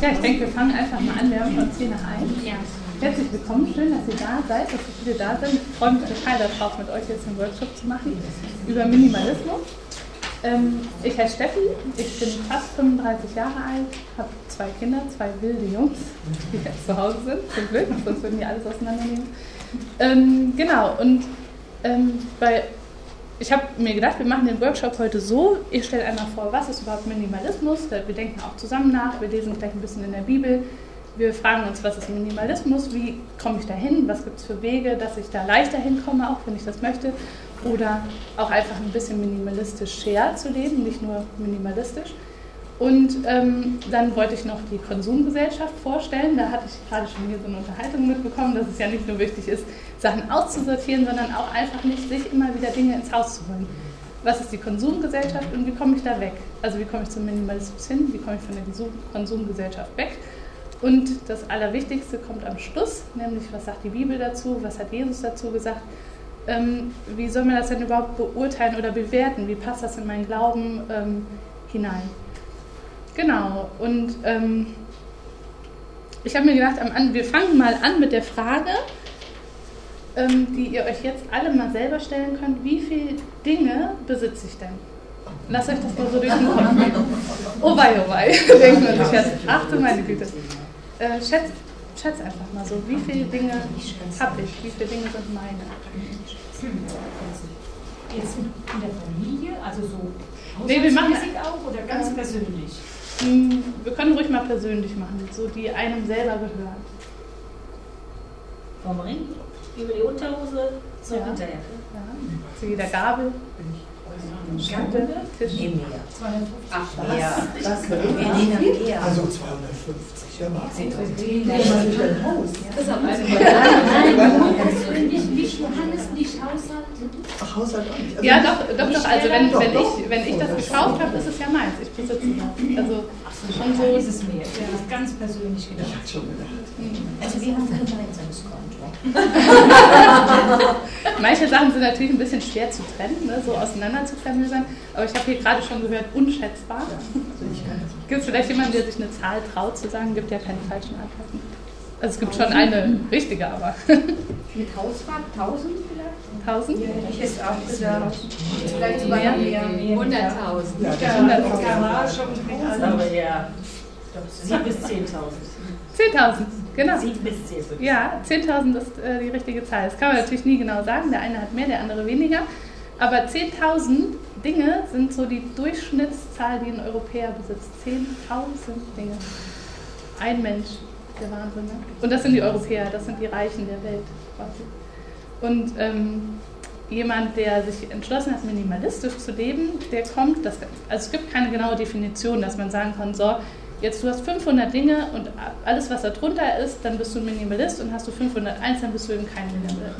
Ja, ich denke, wir fangen einfach mal an. Wir haben schon 10 nach 1. Ja. Herzlich willkommen, schön, dass ihr da seid, dass so viele da sind. Ich freue mich total darauf, mit euch jetzt einen Workshop zu machen über Minimalismus. Ähm, ich heiße Steffi, ich bin fast 35 Jahre alt, habe zwei Kinder, zwei wilde Jungs, die jetzt zu Hause sind, zum Glück, sonst würden die alles auseinandernehmen. Ähm, genau, und ähm, bei ich habe mir gedacht, wir machen den Workshop heute so. Ich stelle einmal vor, was ist überhaupt Minimalismus? Wir denken auch zusammen nach, wir lesen gleich ein bisschen in der Bibel. Wir fragen uns, was ist Minimalismus? Wie komme ich da hin? Was gibt es für Wege, dass ich da leichter hinkomme, auch wenn ich das möchte? Oder auch einfach ein bisschen minimalistisch share zu leben, nicht nur minimalistisch. Und ähm, dann wollte ich noch die Konsumgesellschaft vorstellen. Da hatte ich gerade schon hier so eine Unterhaltung mitbekommen, dass es ja nicht nur wichtig ist, Sachen auszusortieren, sondern auch einfach nicht sich immer wieder Dinge ins Haus zu holen. Was ist die Konsumgesellschaft und wie komme ich da weg? Also wie komme ich zum Minimalismus hin? Wie komme ich von der Konsumgesellschaft weg? Und das Allerwichtigste kommt am Schluss, nämlich was sagt die Bibel dazu, was hat Jesus dazu gesagt, ähm, wie soll man das denn überhaupt beurteilen oder bewerten, wie passt das in meinen Glauben ähm, hinein. Genau, und ähm, ich habe mir gedacht, wir fangen mal an mit der Frage, die ihr euch jetzt alle mal selber stellen könnt, wie viele Dinge besitze ich denn? Lasst euch das mal so durch den Kopf gehen. Oh wei, oh wei, denkt man sich jetzt. Ach du meine Güte. Äh, schätz, schätz einfach mal so, wie viele Dinge habe ich, wie viele Dinge sind meine? Jetzt in der Familie, also so nee, wir machen auch oder ganz äh, persönlich? Hm, wir können ruhig mal persönlich machen, so die einem selber gehören. Vom Ring über die Unterhose zur ja. Winterjacke. Ja. Zu jeder Gabel. Schande, Tisch. Nee, mehr. 250. Ach, mehr. Was? Wir nehmen eher. Also 250, ja, mal. Haus. Das ist auch eine Nein, nicht, nicht Johannes, nicht Haushalt. Ach, Haushalt auch nicht. Also ja, doch, doch, doch. Also wenn, wenn, ich, wenn ich das gekauft habe, ist es ja meins. Ich besitze das. Also schon so ist es mir. Ja. Das ist ganz persönlich gedacht. Ich hatte schon gedacht. Also wir haben kein Gemeinsamskonto. Manche Sachen sind natürlich ein bisschen schwer zu trennen, ne, so auseinander zu klamüsern. Aber ich habe hier gerade schon gehört, unschätzbar. Gibt es vielleicht jemanden, der sich eine Zahl traut zu sagen? Gibt ja keine falschen Antworten. Also es gibt schon eine richtige, aber. Mit Hausfahrt 1000 vielleicht? 1000? Ja, ich hätte auch gesagt. Vielleicht sogar mehr. mehr. 100.000. Ja, Garage und Haus. Aber ja, 7 bis 10.000. 10.000, genau. 7 bis 10.000. Ja, 10.000 ist äh, die richtige Zahl. Das kann man natürlich nie genau sagen. Der eine hat mehr, der andere weniger. Aber 10.000 Dinge sind so die Durchschnittszahl, die ein Europäer besitzt. 10.000 Dinge. Ein Mensch. Der Wahnsinn. Ne? Und das sind die Europäer, das sind die Reichen der Welt. Quasi. Und ähm, jemand, der sich entschlossen hat, minimalistisch zu leben, der kommt, das, also es gibt keine genaue Definition, dass man sagen kann, so, jetzt du hast 500 Dinge und alles, was da drunter ist, dann bist du ein Minimalist und hast du 501, dann bist du eben kein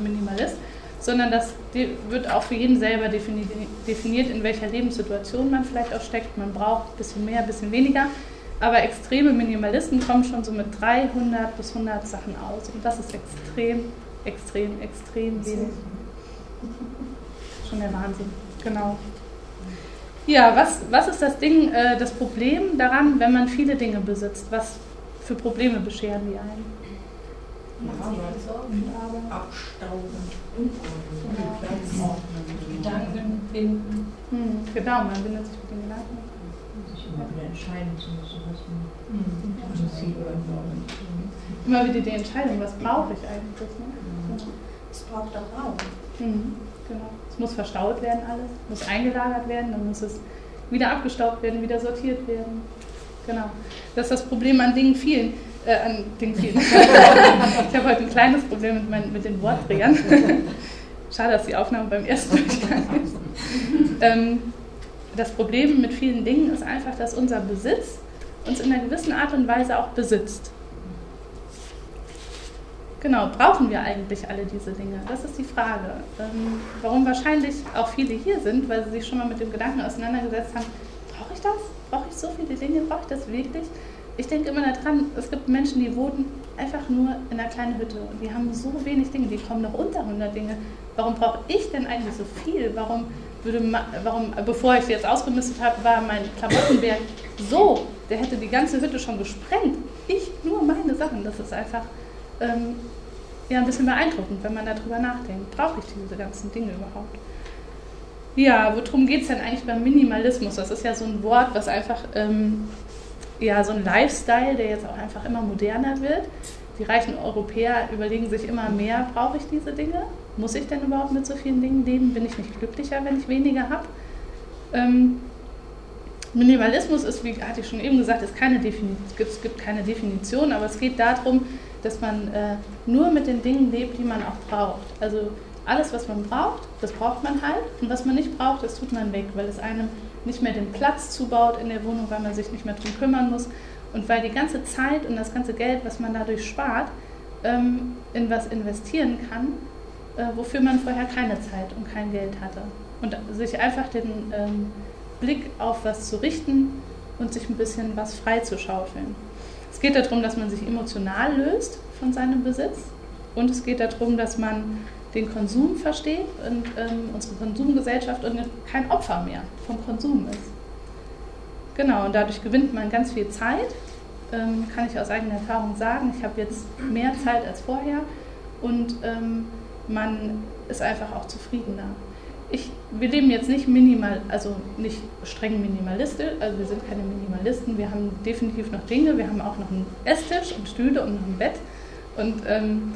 Minimalist, sondern das wird auch für jeden selber definiert, in welcher Lebenssituation man vielleicht auch steckt. Man braucht ein bisschen mehr, ein bisschen weniger, aber extreme Minimalisten kommen schon so mit 300 bis 100 Sachen aus und das ist extrem, extrem, extrem wenig. Schon der Wahnsinn, genau. Ja, was, was ist das Ding, äh, das Problem daran, wenn man viele Dinge besitzt? Was für Probleme bescheren die einen? Abstauben, Gedanken binden. Hm, genau, man bindet sich mit den Gedanken. Sich immer wieder entscheiden zu müssen, was man mhm. Immer wieder die Entscheidung, was brauche ich eigentlich? Ne? Es braucht auch Raum. Mhm, genau. Es muss verstaut werden alles, muss eingelagert werden, dann muss es wieder abgestaubt werden, wieder sortiert werden. Genau. Das ist das Problem an Dingen vielen. Äh, an Dingen vielen. ich habe heute ein kleines Problem mit, meinen, mit den Wortdrehern. Schade, dass die Aufnahme beim ersten Durchgang ist. Ähm, das Problem mit vielen Dingen ist einfach, dass unser Besitz uns in einer gewissen Art und Weise auch besitzt. Genau, brauchen wir eigentlich alle diese Dinge? Das ist die Frage. Ähm, warum wahrscheinlich auch viele hier sind, weil sie sich schon mal mit dem Gedanken auseinandergesetzt haben, brauche ich das? Brauche ich so viele Dinge? Brauche ich das wirklich? Ich denke immer daran, es gibt Menschen, die wohnen einfach nur in einer kleinen Hütte und die haben so wenig Dinge, die kommen noch unter 100 Dinge. Warum brauche ich denn eigentlich so viel? Warum würde, warum, bevor ich jetzt ausgemistet habe, war mein Klamottenberg so, der hätte die ganze Hütte schon gesprengt. Ich nur meine Sachen. Das ist einfach ähm, ja, ein bisschen beeindruckend, wenn man darüber nachdenkt. Brauche ich diese ganzen Dinge überhaupt? Ja, worum geht es denn eigentlich beim Minimalismus? Das ist ja so ein Wort, was einfach, ähm, ja, so ein Lifestyle, der jetzt auch einfach immer moderner wird. Die reichen Europäer überlegen sich immer mehr, brauche ich diese Dinge? Muss ich denn überhaupt mit so vielen Dingen leben? Bin ich nicht glücklicher, wenn ich weniger habe? Ähm, Minimalismus ist, wie hatte ich schon eben gesagt, keine es gibt keine Definition, aber es geht darum, dass man äh, nur mit den Dingen lebt, die man auch braucht. Also alles, was man braucht, das braucht man halt. Und was man nicht braucht, das tut man weg, weil es einem nicht mehr den Platz zubaut in der Wohnung, weil man sich nicht mehr drum kümmern muss. Und weil die ganze Zeit und das ganze Geld, was man dadurch spart, ähm, in was investieren kann, äh, wofür man vorher keine Zeit und kein Geld hatte. Und sich einfach den ähm, Blick auf was zu richten und sich ein bisschen was freizuschaufeln. Es geht darum, dass man sich emotional löst von seinem Besitz und es geht darum, dass man den Konsum versteht und ähm, unsere Konsumgesellschaft und kein Opfer mehr vom Konsum ist. Genau, und dadurch gewinnt man ganz viel Zeit, ähm, kann ich aus eigener Erfahrung sagen. Ich habe jetzt mehr Zeit als vorher und ähm, man ist einfach auch zufriedener. Ich, wir leben jetzt nicht minimal, also nicht streng minimalistisch, also wir sind keine Minimalisten, wir haben definitiv noch Dinge, wir haben auch noch einen Esstisch und Stühle und noch ein Bett und ähm,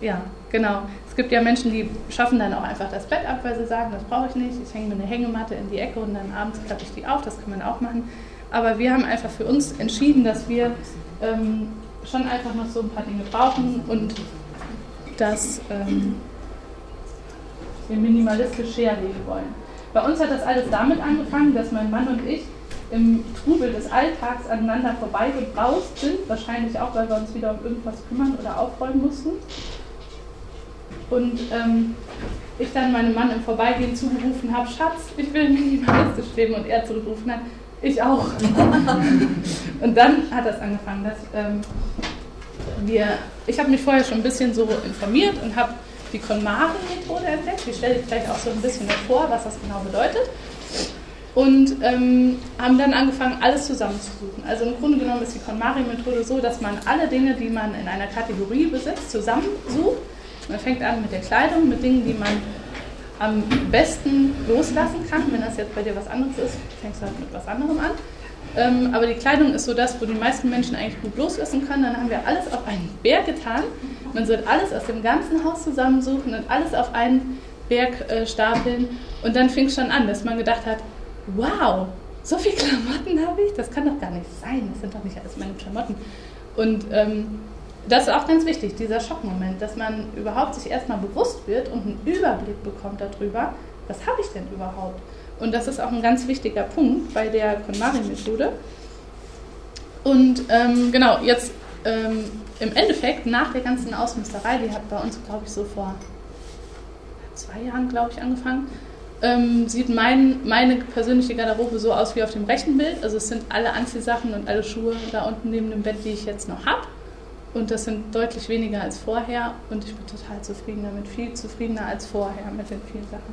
ja, genau. Es gibt ja Menschen, die schaffen dann auch einfach das Bett ab, weil sie sagen, das brauche ich nicht. Ich hänge mir eine Hängematte in die Ecke und dann abends klappe ich die auf. Das kann man auch machen. Aber wir haben einfach für uns entschieden, dass wir ähm, schon einfach noch so ein paar Dinge brauchen und dass ähm, wir minimalistisch herlegen wollen. Bei uns hat das alles damit angefangen, dass mein Mann und ich im Trubel des Alltags aneinander vorbeigebraust sind, wahrscheinlich auch, weil wir uns wieder um irgendwas kümmern oder aufräumen mussten. Und ähm, ich dann meinem Mann im Vorbeigehen zugerufen habe, Schatz, ich will minimalistisch leben und er zurückgerufen hat, ich auch. und dann hat das angefangen, dass ähm, wir, ich habe mich vorher schon ein bisschen so informiert und habe die KonMari-Methode entdeckt. Die stelle ich gleich auch so ein bisschen vor, was das genau bedeutet. Und ähm, haben dann angefangen, alles zusammenzusuchen. Also im Grunde genommen ist die KonMari-Methode so, dass man alle Dinge, die man in einer Kategorie besitzt, zusammensucht man fängt an mit der Kleidung, mit Dingen, die man am besten loslassen kann. Wenn das jetzt bei dir was anderes ist, fängst du halt mit was anderem an. Ähm, aber die Kleidung ist so das, wo die meisten Menschen eigentlich gut loslassen können. Dann haben wir alles auf einen Berg getan. Man soll alles aus dem ganzen Haus zusammensuchen und alles auf einen Berg äh, stapeln. Und dann fing es schon an, dass man gedacht hat, wow, so viele Klamotten habe ich? Das kann doch gar nicht sein. Das sind doch nicht alles meine Klamotten. Und ähm, das ist auch ganz wichtig, dieser Schockmoment, dass man überhaupt sich erstmal bewusst wird und einen Überblick bekommt darüber, was habe ich denn überhaupt? Und das ist auch ein ganz wichtiger Punkt bei der KonMari-Methode. Und ähm, genau, jetzt ähm, im Endeffekt, nach der ganzen Ausmüsterei, die hat bei uns, glaube ich, so vor zwei Jahren, glaube ich, angefangen, ähm, sieht mein, meine persönliche Garderobe so aus wie auf dem rechten Bild. Also es sind alle Anziehsachen und alle Schuhe da unten neben dem Bett, die ich jetzt noch habe. Und das sind deutlich weniger als vorher und ich bin total zufrieden damit, viel zufriedener als vorher mit den vielen Sachen.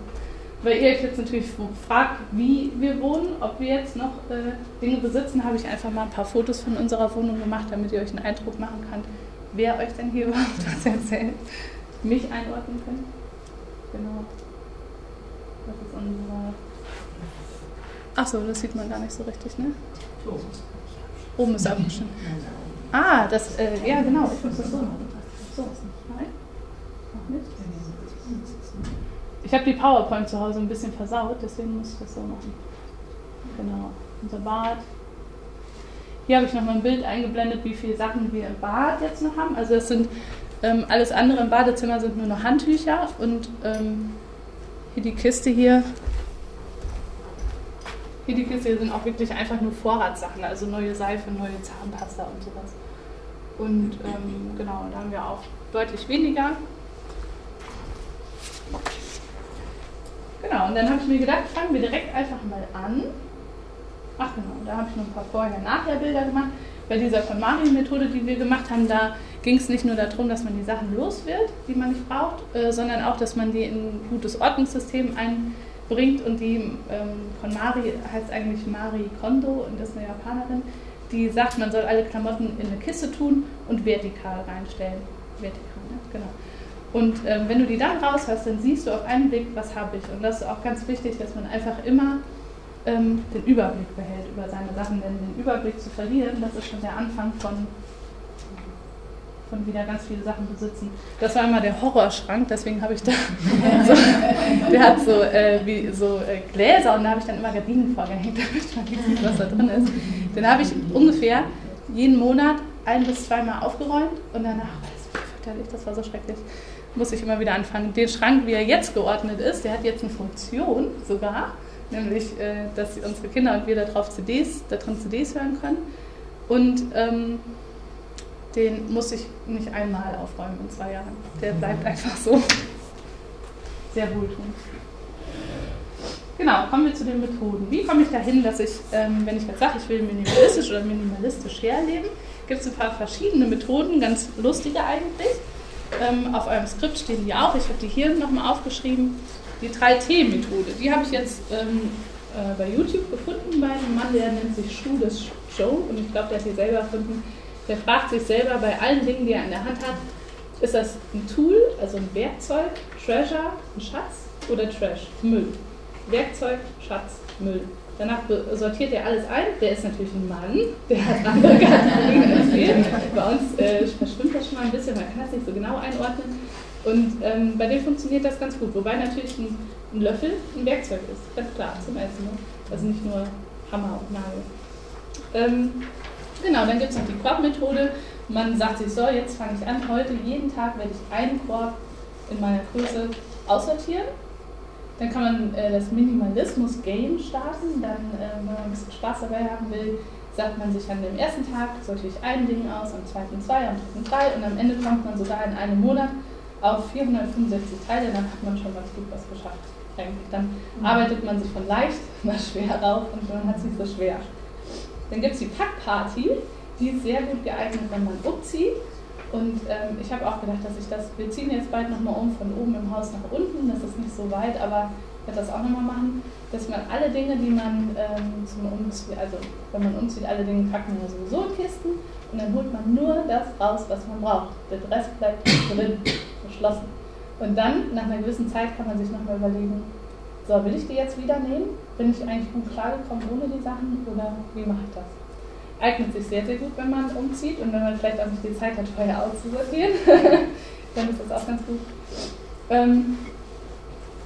Weil ihr euch jetzt natürlich fragt, wie wir wohnen, ob wir jetzt noch äh, Dinge besitzen, habe ich einfach mal ein paar Fotos von unserer Wohnung gemacht, damit ihr euch einen Eindruck machen könnt, wer euch denn hier überhaupt was erzählt, mich einordnen könnt. Genau. Das ist unsere. Achso, das sieht man gar nicht so richtig, ne? Oben ist abgeschnitten. Ah, das, äh, ja genau, ich muss das so machen. So, nein, noch nicht. Ich habe die PowerPoint zu Hause ein bisschen versaut, deswegen muss ich das so machen. Genau, unser Bad. Hier habe ich nochmal ein Bild eingeblendet, wie viele Sachen wir im Bad jetzt noch haben. Also es sind ähm, alles andere im Badezimmer sind nur noch Handtücher und ähm, hier die Kiste hier hier die Kiste sind auch wirklich einfach nur Vorratssachen, also neue Seife, neue Zahnpasta und sowas. Und ähm, genau, da haben wir auch deutlich weniger. Genau, und dann habe ich mir gedacht, fangen wir direkt einfach mal an. Ach genau, da habe ich noch ein paar Vorher-Nachher-Bilder gemacht. Bei dieser KonMari-Methode, die wir gemacht haben, da ging es nicht nur darum, dass man die Sachen los wird, die man nicht braucht, äh, sondern auch, dass man die in ein gutes Ordnungssystem ein bringt und die ähm, KonMari heißt eigentlich Mari Kondo und ist eine Japanerin, die sagt, man soll alle Klamotten in eine Kiste tun und vertikal reinstellen. Vertikal, ne? genau. Und ähm, wenn du die dann raus hast, dann siehst du auf einen Blick, was habe ich. Und das ist auch ganz wichtig, dass man einfach immer ähm, den Überblick behält über seine Sachen. Denn den Überblick zu verlieren, das ist schon der Anfang von, von wieder ganz viele Sachen besitzen. Das war immer der Horrorschrank, deswegen habe ich da so, der hat so, äh, wie, so äh, Gläser und da habe ich dann immer Gardinen vorgehängt, damit man nicht sieht, was da drin ist. Den habe ich ungefähr jeden Monat ein bis zweimal aufgeräumt und danach, das war so schrecklich muss ich immer wieder anfangen. Den Schrank, wie er jetzt geordnet ist, der hat jetzt eine Funktion sogar, nämlich, äh, dass unsere Kinder und wir darauf CDs, da drin CDs hören können. Und ähm, den muss ich nicht einmal aufräumen in zwei Jahren. Der bleibt einfach so. Sehr wohltuend. Genau, kommen wir zu den Methoden. Wie komme ich dahin, dass ich, ähm, wenn ich jetzt sage, ich will minimalistisch oder minimalistisch herleben, gibt es ein paar verschiedene Methoden, ganz lustige eigentlich. Ähm, auf eurem Skript stehen die auch. Ich habe die hier nochmal aufgeschrieben. Die 3T-Methode, die habe ich jetzt ähm, äh, bei YouTube gefunden bei einem Mann, der nennt sich Schuh des Show und ich glaube, der hat die selber erfunden. Der fragt sich selber bei allen Dingen, die er in der Hand hat, ist das ein Tool, also ein Werkzeug, Treasure, ein Schatz oder Trash, Müll? Werkzeug, Schatz, Müll. Danach sortiert er alles ein. Der ist natürlich ein Mann, der hat andere Kategorien als wir. Bei uns äh, verschwimmt das schon mal ein bisschen, man kann das nicht so genau einordnen. Und ähm, bei dem funktioniert das ganz gut. Wobei natürlich ein, ein, Löffel ein Werkzeug ist, ganz klar, zum Essen. Ne? Also nicht nur Hammer und Nagel. Ähm, genau, dann gibt es noch die Korbmethode. Man sagt sich so, jetzt fange ich an, heute jeden Tag werde ich einen Korb in meiner Größe aussortieren dann kann man äh, das Minimalismus-Game starten. Dann, äh, wenn man ein bisschen Spaß dabei haben will, sagt man sich an dem ersten Tag, sollte ich ein Ding aus, am zweiten zwei, am dritten drei und am Ende kommt man sogar in einem Monat auf 465 Teile. Dann hat man schon ganz gut was geschafft. Eigentlich. Dann mhm. arbeitet man sich von leicht nach schwer rauf und man hat es nicht so schwer. Dann gibt es die Packparty, die ist sehr gut geeignet, wenn man umzieht. Und ähm, ich habe auch gedacht, dass ich das, wir ziehen jetzt bald nochmal um von oben im Haus nach unten, das ist nicht so weit, aber ich werde das auch nochmal machen, dass man alle Dinge, die man ähm, zum Umziehen, also wenn man umzieht, alle Dinge packen wir sowieso in Kisten und dann holt man nur das raus, was man braucht. Der Rest bleibt drin, verschlossen. Und dann, nach einer gewissen Zeit, kann man sich nochmal überlegen, so, will ich die jetzt wieder nehmen? Bin ich eigentlich gut klargekommen ohne die Sachen oder wie mache ich das? Eignet sich sehr, sehr gut, wenn man umzieht und wenn man vielleicht auch nicht die Zeit hat, vorher auszusortieren, dann ist das auch ganz gut. Ähm,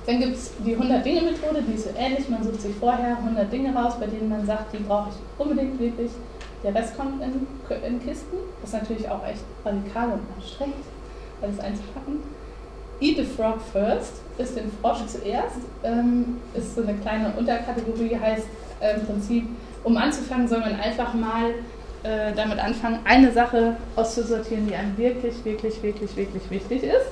dann gibt es die 100-Dinge-Methode, die ist so ähnlich. Man sucht sich vorher 100 Dinge raus, bei denen man sagt, die brauche ich unbedingt wirklich. Der Rest kommt in, in Kisten. Das ist natürlich auch echt radikal und anstrengend, alles einzupacken. Eat the Frog First ist den Frosch zuerst. Ähm, ist so eine kleine Unterkategorie, heißt äh, im Prinzip um anzufangen, soll man einfach mal äh, damit anfangen, eine Sache auszusortieren, die einem wirklich, wirklich, wirklich, wirklich wichtig ist.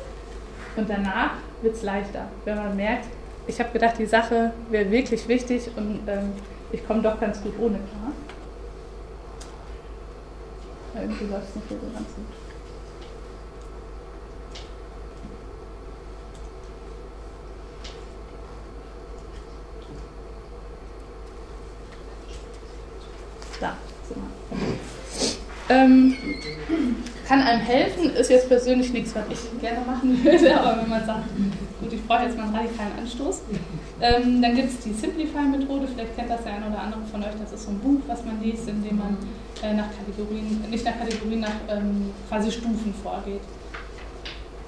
Und danach wird es leichter, wenn man merkt, ich habe gedacht, die Sache wäre wirklich wichtig und ähm, ich komme doch ganz gut ohne klar. Irgendwie läuft es nicht so ganz gut. Da. Ähm, kann einem helfen, ist jetzt persönlich nichts, was ich gerne machen würde, aber wenn man sagt, gut, ich brauche jetzt mal einen radikalen Anstoß, ähm, dann gibt es die Simplify-Methode, vielleicht kennt das der eine oder andere von euch, das ist so ein Buch, was man liest, in dem man äh, nach Kategorien, nicht nach Kategorien, nach ähm, quasi Stufen vorgeht.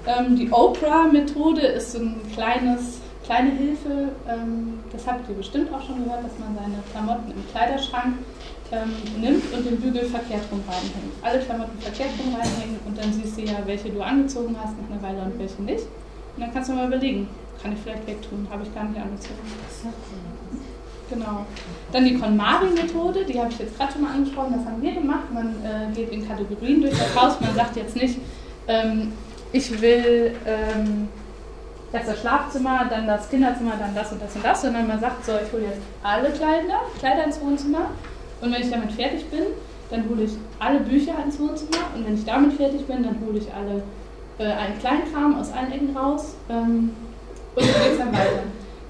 Ähm, die Oprah-Methode ist so ein kleines, kleine Hilfe, ähm, das habt ihr bestimmt auch schon gehört, dass man seine Klamotten im Kleiderschrank ähm, nimmt und den Bügel verkehrt rum reinhängt. Alle Klamotten verkehrt rum reinhängen und dann siehst du ja, welche du angezogen hast nach einer Weile und welche nicht. Und dann kannst du mal überlegen, kann ich vielleicht wegtun, habe ich gar nicht angezogen. Genau. Dann die KonMari-Methode, die habe ich jetzt gerade schon mal angesprochen, das haben wir gemacht. Man äh, geht in Kategorien durch das Haus, man sagt jetzt nicht, ähm, ich will ähm, erst das Schlafzimmer, dann das Kinderzimmer, dann das und das und das, sondern man sagt so, ich hole jetzt alle Kleider, Kleider ins Wohnzimmer und wenn ich damit fertig bin, dann hole ich alle Bücher ins Wohnzimmer. Und wenn ich damit fertig bin, dann hole ich alle äh, einen Kleinkram aus allen Ecken raus. Ähm, und so geht es dann weiter.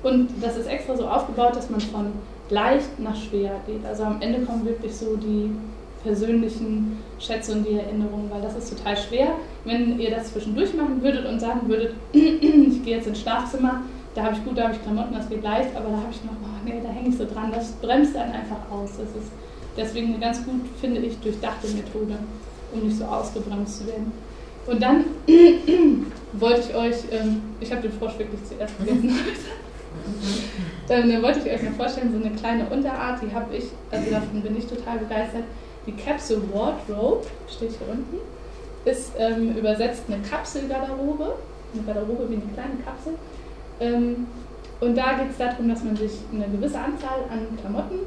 Und das ist extra so aufgebaut, dass man von leicht nach schwer geht. Also am Ende kommen wirklich so die persönlichen Schätze und die Erinnerungen, weil das ist total schwer. Wenn ihr das zwischendurch machen würdet und sagen würdet, ich gehe jetzt ins Schlafzimmer, da habe ich gut, da habe ich Klamotten, das geht leicht, aber da habe ich noch, oh nee, da hänge ich so dran, das bremst einen einfach aus. Das ist deswegen eine ganz gut, finde ich, durchdachte Methode, um nicht so ausgebremst zu werden. Und dann wollte ich euch, ähm, ich habe den Frosch wirklich zuerst gegessen. dann äh, wollte ich euch mal vorstellen, so eine kleine Unterart, die habe ich, also davon bin ich total begeistert. Die Capsule Wardrobe, steht hier unten, ist ähm, übersetzt eine Kapselgarderobe, eine Garderobe wie eine kleine Kapsel. Ähm, und da geht es darum, dass man sich eine gewisse Anzahl an Klamotten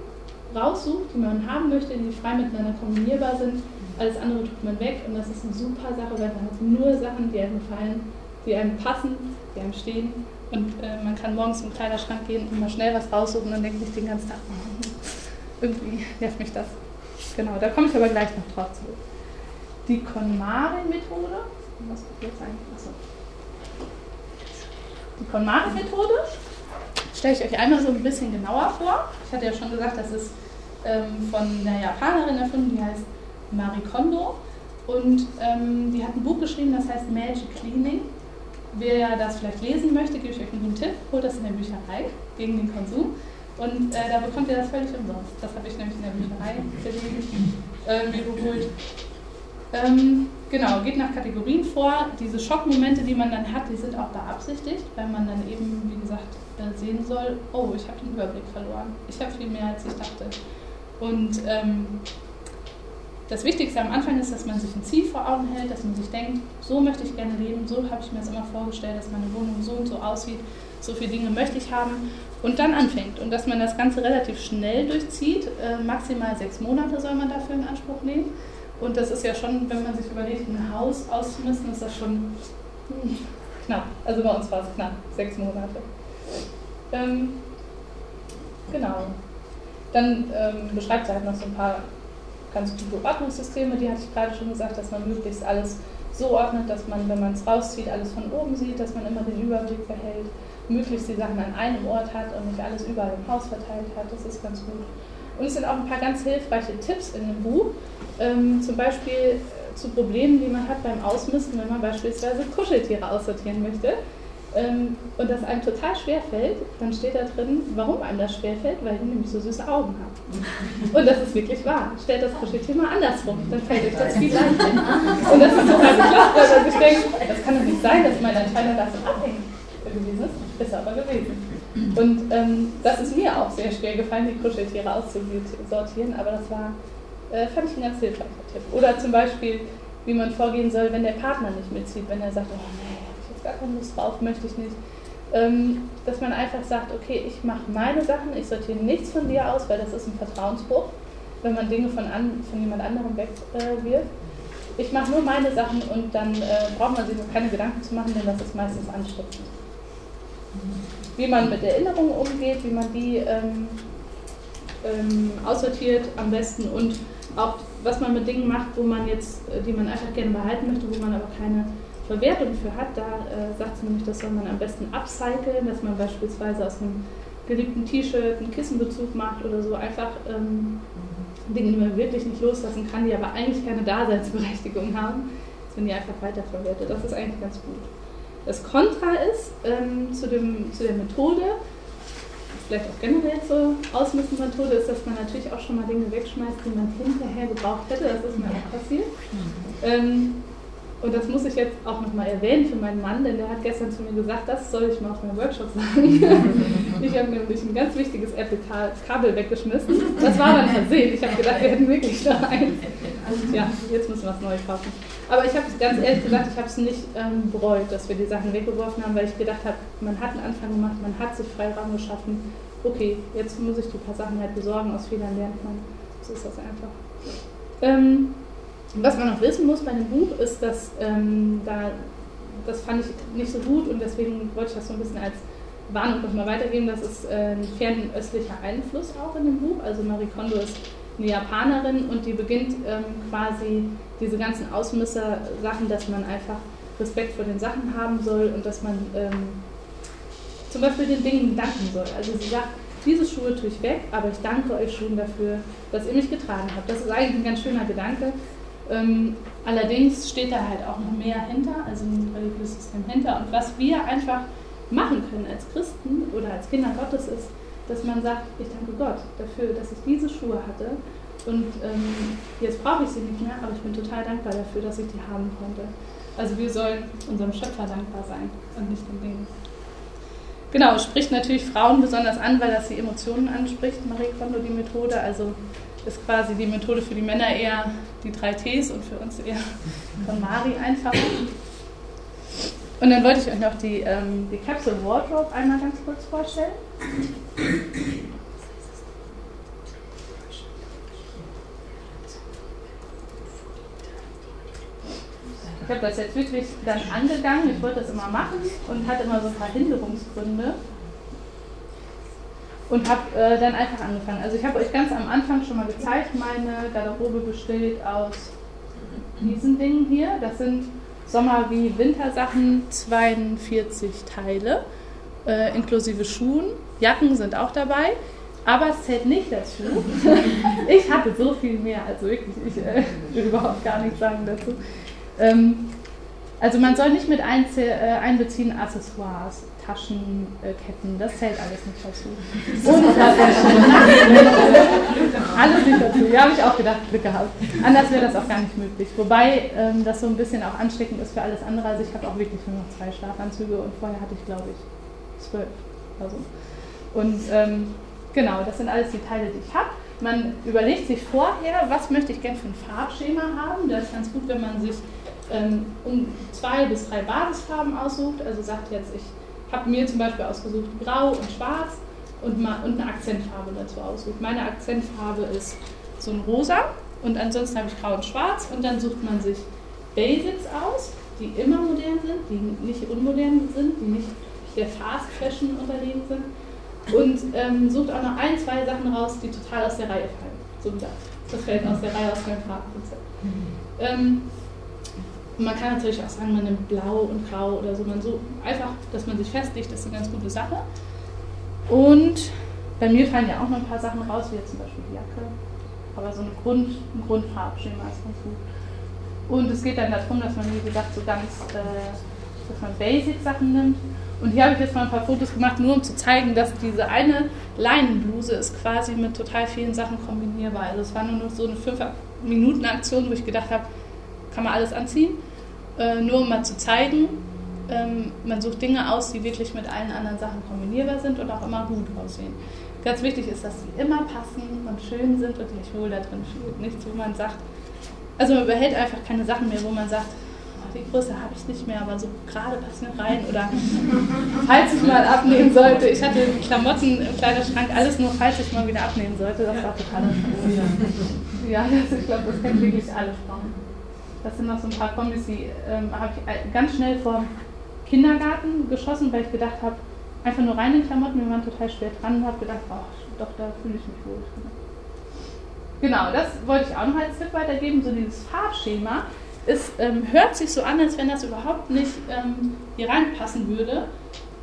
raussucht, die man haben möchte, die frei miteinander kombinierbar sind. Alles andere tut man weg und das ist eine super Sache, weil man hat nur Sachen, die einem gefallen, die einem passen, die einem stehen. Und äh, man kann morgens im Kleiderschrank gehen und mal schnell was raussuchen und denkt nicht den ganzen Tag, irgendwie nervt mich das. Genau, da komme ich aber gleich noch drauf zurück. Die KonMari-Methode, was kommt jetzt eigentlich? Achso. Die KonMari-Methode stelle ich euch einmal so ein bisschen genauer vor. Ich hatte ja schon gesagt, das ist ähm, von einer Japanerin erfunden, die heißt Marie Kondo. Und ähm, die hat ein Buch geschrieben, das heißt Magic Cleaning. Wer das vielleicht lesen möchte, gebe ich euch einen guten Tipp. Holt das in der Bücherei gegen den Konsum. Und äh, da bekommt ihr das völlig umsonst. Das habe ich nämlich in der Bücherei gelesen, äh, mir geholt. Ähm, genau, geht nach Kategorien vor. Diese Schockmomente, die man dann hat, die sind auch beabsichtigt, weil man dann eben, wie gesagt, äh, sehen soll, oh, ich habe den Überblick verloren. Ich habe viel mehr, als ich dachte. Und ähm, das Wichtigste am Anfang ist, dass man sich ein Ziel vor Augen hält, dass man sich denkt, so möchte ich gerne leben, so habe ich mir das immer vorgestellt, dass meine Wohnung so und so aussieht, so viele Dinge möchte ich haben und dann anfängt. Und dass man das Ganze relativ schnell durchzieht, äh, maximal sechs Monate soll man dafür in Anspruch nehmen. Und das ist ja schon, wenn man sich überlegt, ein Haus auszumisten, ist das schon knapp. Also bei uns war es knapp, sechs Monate. Ähm, genau. Dann ähm, beschreibt sie halt noch so ein paar ganz gute Ordnungssysteme, die hatte ich gerade schon gesagt, dass man möglichst alles so ordnet, dass man, wenn man es rauszieht, alles von oben sieht, dass man immer den Überblick behält, möglichst die Sachen an einem Ort hat und nicht alles überall im Haus verteilt hat. Das ist ganz gut. Und es sind auch ein paar ganz hilfreiche Tipps in dem Buch, ähm, zum Beispiel äh, zu Problemen, die man hat beim Ausmisten, wenn man beispielsweise Kuscheltiere aussortieren möchte ähm, und das einem total schwer fällt, dann steht da drin, warum einem das schwer fällt, weil die nämlich so süße Augen haben. Und das ist wirklich wahr. Stellt das Kuscheltier mal andersrum, dann fällt euch das viel leichter. Und das ist total bekloppt, weil man sich das kann doch nicht sein, dass meine Entscheidung da so abhängig gewesen ist. Ist aber gewesen. Und ähm, das ist mir auch sehr schwer gefallen, die Kuscheltiere auszusortieren, aber das war, äh, fand ich ein ganz hilfreicher Tipp. Oder zum Beispiel, wie man vorgehen soll, wenn der Partner nicht mitzieht, wenn er sagt, oh nee, gar keine Lust drauf, möchte ich nicht. Ähm, dass man einfach sagt, okay, ich mache meine Sachen, ich sortiere nichts von dir aus, weil das ist ein Vertrauensbruch, wenn man Dinge von, an, von jemand anderem wegwirft. Äh, ich mache nur meine Sachen und dann äh, braucht man sich noch keine Gedanken zu machen, denn das ist meistens anstrengend. Wie man mit Erinnerungen umgeht, wie man die ähm, ähm, aussortiert am besten und auch was man mit Dingen macht, wo man jetzt, äh, die man einfach gerne behalten möchte, wo man aber keine Verwertung für hat. Da äh, sagt sie nämlich, das soll man am besten upcyclen, dass man beispielsweise aus einem geliebten T-Shirt einen Kissenbezug macht oder so. Einfach ähm, Dinge, die man wirklich nicht loslassen kann, die aber eigentlich keine Daseinsberechtigung haben, dass man die einfach weiterverwertet. Das ist eigentlich ganz gut. Das Kontra ist ähm, zu, dem, zu der Methode, vielleicht auch generell zur Ausmisten-Methode, ist, dass man natürlich auch schon mal Dinge wegschmeißt, die man hinterher gebraucht hätte. Das ist mir auch passiert. Ähm, und das muss ich jetzt auch nochmal erwähnen für meinen Mann, denn der hat gestern zu mir gesagt, das soll ich mal auf meinem Workshop sagen. ich habe nämlich ein ganz wichtiges Apple-Kabel weggeschmissen. Das war dann versehen. Ich habe gedacht, wir hätten wirklich da eins. Ja, jetzt müssen wir was Neues kaufen. Aber ich habe ganz ehrlich gesagt, ich habe es nicht ähm, bereut, dass wir die Sachen weggeworfen haben, weil ich gedacht habe, man hat einen Anfang gemacht, man hat sich Freiraum geschaffen. Okay, jetzt muss ich die paar Sachen halt besorgen, aus Fehlern lernt man. So ist das einfach. Ähm, was man noch wissen muss bei dem Buch ist, dass ähm, da, das fand ich nicht so gut und deswegen wollte ich das so ein bisschen als Warnung nochmal weitergeben, das ist äh, ein fernöstlicher Einfluss auch in dem Buch. Also Marie Kondo ist eine Japanerin und die beginnt ähm, quasi diese ganzen Ausmisser-Sachen, dass man einfach Respekt vor den Sachen haben soll und dass man ähm, zum Beispiel den Dingen danken soll. Also sie sagt, diese Schuhe tue ich weg, aber ich danke euch schon dafür, dass ihr mich getragen habt. Das ist eigentlich ein ganz schöner Gedanke. Ähm, allerdings steht da halt auch noch mehr hinter, also ein religiöses System hinter. Und was wir einfach machen können als Christen oder als Kinder Gottes ist, dass man sagt, ich danke Gott dafür, dass ich diese Schuhe hatte und ähm, jetzt brauche ich sie nicht mehr, aber ich bin total dankbar dafür, dass ich die haben konnte. Also wir sollen unserem Schöpfer dankbar sein und nicht den Dingen. Genau, spricht natürlich Frauen besonders an, weil das die Emotionen anspricht, Marie Kondo, die Methode. Also ist quasi die Methode für die Männer eher die drei Ts und für uns eher von Mari einfacher. Und dann wollte ich euch noch die, ähm, die Capsule Wardrobe einmal ganz kurz vorstellen. Ich habe das jetzt wirklich dann angegangen. Ich wollte das immer machen und hatte immer so ein paar Hinderungsgründe. Und habe äh, dann einfach angefangen. Also ich habe euch ganz am Anfang schon mal gezeigt, meine Garderobe besteht aus diesen Dingen hier. Das sind Sommer- wie Wintersachen, 42 Teile, äh, inklusive Schuhen. Jacken sind auch dabei. Aber es zählt nicht dazu. ich hatte so viel mehr, also wirklich, ich äh, will überhaupt gar nichts sagen dazu. Ähm, also man soll nicht mit äh, einbeziehen Accessoires, Taschen, äh, Ketten, das zählt alles nicht dazu. Und alles nicht dazu. Ja, habe ich auch gedacht, Glück gehabt. Anders wäre das auch gar nicht möglich. Wobei ähm, das so ein bisschen auch ansteckend ist für alles andere. Also ich habe auch wirklich nur noch zwei Schlafanzüge und vorher hatte ich, glaube ich, zwölf. Also. Und ähm, genau, das sind alles die Teile, die ich habe. Man überlegt sich vorher, was möchte ich gerne für ein Farbschema haben. Das ist ganz gut, wenn man sich ähm, um zwei bis drei Basisfarben aussucht. Also sagt jetzt, ich habe mir zum Beispiel ausgesucht Grau und Schwarz und, mal, und eine Akzentfarbe dazu aussucht. Meine Akzentfarbe ist so ein Rosa und ansonsten habe ich Grau und Schwarz und dann sucht man sich Basics aus, die immer modern sind, die nicht unmodern sind, die nicht der Fast Fashion unterlegen sind und ähm, sucht auch noch ein, zwei Sachen raus, die total aus der Reihe fallen. So das. Das fällt aus der Reihe aus meinem Farbkonzept. Ähm, man kann natürlich auch sagen, man nimmt Blau und Grau oder so. Man so einfach, dass man sich festlegt, ist eine ganz gute Sache. Und bei mir fallen ja auch noch ein paar Sachen raus, wie jetzt zum Beispiel die Jacke. Aber so ein, Grund, ein Grundfarbschema ist ganz gut. Und es geht dann darum, dass man, wie gesagt, so ganz, äh, dass man Basic-Sachen nimmt. Und hier habe ich jetzt mal ein paar Fotos gemacht, nur um zu zeigen, dass diese eine Leinenbluse ist quasi mit total vielen Sachen kombinierbar. Also es war nur noch so eine 5-Minuten-Aktion, wo ich gedacht habe, kann man alles anziehen. Äh, nur um mal zu zeigen, ähm, man sucht Dinge aus, die wirklich mit allen anderen Sachen kombinierbar sind und auch immer gut aussehen. Ganz wichtig ist, dass sie immer passen und schön sind und sich wohl da drin fühlt. Nichts, wo man sagt, also man behält einfach keine Sachen mehr, wo man sagt, oh, die Größe habe ich nicht mehr, aber so gerade passen rein. Oder falls ich mal abnehmen sollte, ich hatte Klamotten im Kleiderschrank, alles nur, falls ich mal wieder abnehmen sollte. Das war total Ja, das, ich glaube, das kennen wirklich alle Frauen. Das sind noch so ein paar Kombis, die ähm, habe ich ganz schnell vor Kindergarten geschossen, weil ich gedacht habe, einfach nur rein in Klamotten, wir waren total schwer dran und habe gedacht, oh, doch, da fühle ich mich wohl. Genau, das wollte ich auch noch als Tipp weitergeben. So dieses Farbschema ist, ähm, hört sich so an, als wenn das überhaupt nicht ähm, hier reinpassen würde.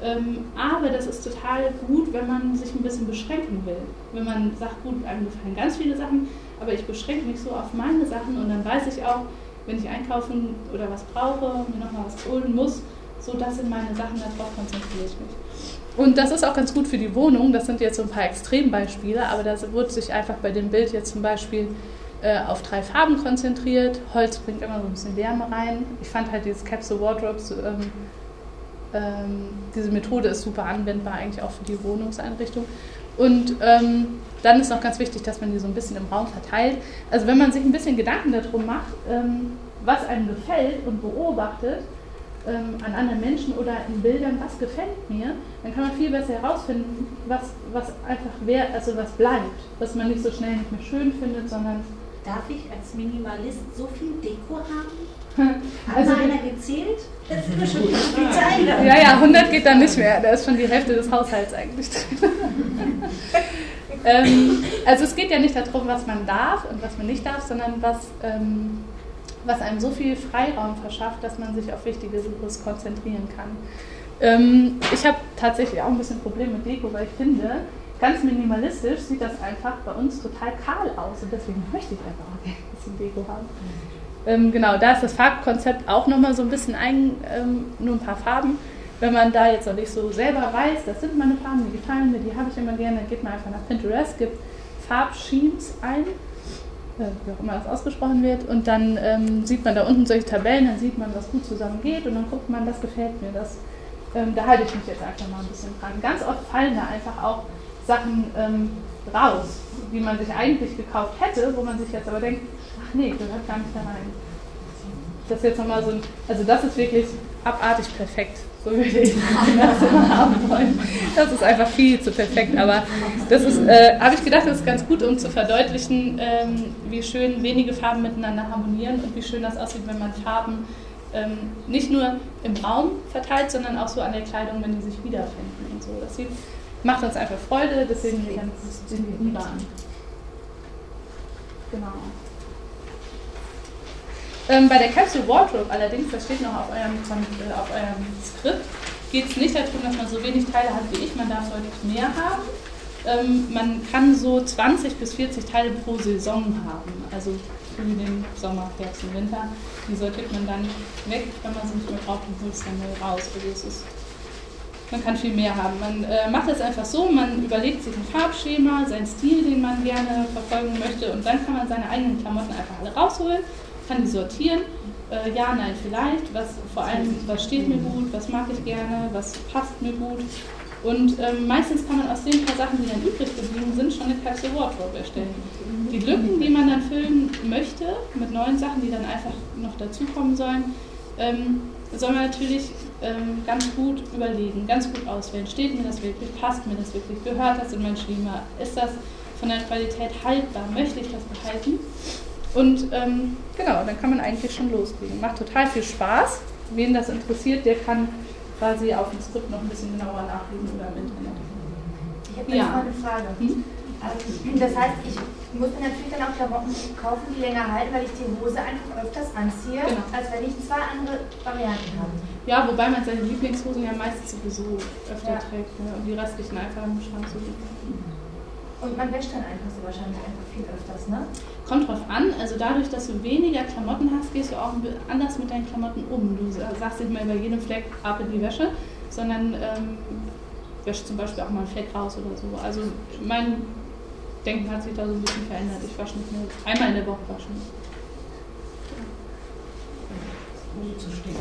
Ähm, aber das ist total gut, wenn man sich ein bisschen beschränken will. Wenn man sagt, gut, einem gefallen ganz viele Sachen, aber ich beschränke mich so auf meine Sachen und dann weiß ich auch, wenn ich einkaufen oder was brauche, mir nochmal was holen muss, so das sind meine Sachen, darauf konzentriere ich mich. Und das ist auch ganz gut für die Wohnung. Das sind jetzt so ein paar Extrembeispiele, aber da wurde sich einfach bei dem Bild jetzt zum Beispiel äh, auf drei Farben konzentriert. Holz bringt immer so ein bisschen Wärme rein. Ich fand halt dieses Capsule Wardrobes, ähm, ähm, diese Methode ist super anwendbar eigentlich auch für die Wohnungseinrichtung. Und ähm, dann ist noch ganz wichtig, dass man die so ein bisschen im Raum verteilt. Also wenn man sich ein bisschen Gedanken darum macht, ähm, was einem gefällt und beobachtet ähm, an anderen Menschen oder in Bildern, was gefällt mir, dann kann man viel besser herausfinden, was, was einfach wer, also was bleibt, was man nicht so schnell nicht mehr schön findet, sondern Darf ich als Minimalist so viel Deko haben? Also Hat einer gezählt? Das ist schon die Zeit. Ja, ja, 100 geht dann nicht mehr. Da ist schon die Hälfte des Haushalts eigentlich drin. ähm, also es geht ja nicht darum, was man darf und was man nicht darf, sondern was, ähm, was einem so viel Freiraum verschafft, dass man sich auf Wichtiges konzentrieren kann. Ähm, ich habe tatsächlich auch ein bisschen Problem mit Deko, weil ich finde, ganz minimalistisch sieht das einfach bei uns total kahl aus und deswegen möchte ich einfach auch gerne ein bisschen Deko haben. Ähm, genau, da ist das Farbkonzept auch nochmal so ein bisschen ein, ähm, nur ein paar Farben. Wenn man da jetzt noch nicht so selber weiß, das sind meine Farben, die gefallen mir, die habe ich immer gerne, dann geht man einfach nach Pinterest, gibt Farbsheets ein, äh, wie auch immer das ausgesprochen wird, und dann ähm, sieht man da unten solche Tabellen, dann sieht man, was gut zusammen geht und dann guckt man, das gefällt mir, das, ähm, da halte ich mich jetzt einfach mal ein bisschen dran. Ganz oft fallen da einfach auch Sachen ähm, raus, die man sich eigentlich gekauft hätte, wo man sich jetzt aber denkt, ach nee, gehört gar nicht da rein. Das ist jetzt nochmal so ein, also das ist wirklich abartig perfekt. So würde ich das immer haben wollen. Das ist einfach viel zu perfekt. Aber das ist, äh, habe ich gedacht, das ist ganz gut, um zu verdeutlichen, ähm, wie schön wenige Farben miteinander harmonieren und wie schön das aussieht, wenn man Farben ähm, nicht nur im Raum verteilt, sondern auch so an der Kleidung, wenn die sich wiederfinden und so. Das sieht, macht uns einfach Freude, deswegen wir ganz den wir lieber an. Genau. Ähm, bei der Capsule Wardrobe allerdings, das steht noch auf eurem, äh, auf eurem Skript, geht es nicht darum, dass man so wenig Teile hat wie ich, man darf deutlich mehr haben. Ähm, man kann so 20 bis 40 Teile pro Saison haben, also Frühling, Sommer, Herbst und Winter. Die sortiert man dann weg, wenn man sie nicht mehr braucht und holt es dann raus. Also es ist, man kann viel mehr haben. Man äh, macht es einfach so, man überlegt sich ein Farbschema, seinen Stil, den man gerne verfolgen möchte und dann kann man seine eigenen Klamotten einfach alle rausholen kann die sortieren. Äh, ja, nein, vielleicht. Was, vor allem, was steht mir gut, was mag ich gerne, was passt mir gut. Und ähm, meistens kann man aus den paar Sachen, die dann übrig geblieben sind, schon eine Capsule Wardrobe erstellen. Die Lücken, die man dann füllen möchte, mit neuen Sachen, die dann einfach noch dazukommen sollen, ähm, soll man natürlich ähm, ganz gut überlegen, ganz gut auswählen. Steht mir das wirklich, passt mir das wirklich, gehört das in mein Schema, ist das von der Qualität haltbar, möchte ich das behalten? Und ähm, genau, dann kann man eigentlich schon loslegen. Macht total viel Spaß. Wen das interessiert, der kann quasi auf dem Skript noch ein bisschen genauer nachlesen oder im Internet. Ich habe ja. eine Frage. Hm? Ähm, das heißt, ich muss mir natürlich dann auch Klamotten kaufen, die länger halten, weil ich die Hose einfach öfters anziehe, genau. als wenn ich zwei andere Varianten habe. Ja, wobei man seine Lieblingshosen ja meistens sowieso öfter ja. trägt ne? und die restlichen einfach im Schrank so liegen. Und man wäscht dann einfach so wahrscheinlich einfach viel öfters, ne? Kommt drauf an, also dadurch, dass du weniger Klamotten hast, gehst du auch anders mit deinen Klamotten um. Du sagst nicht mehr über jedem Fleck ab in die Wäsche, sondern ähm, wäscht zum Beispiel auch mal einen Fleck raus oder so. Also mein Denken hat sich da so ein bisschen verändert. Ich wasche nicht mehr einmal in der Woche waschen. Ohne zu stehen.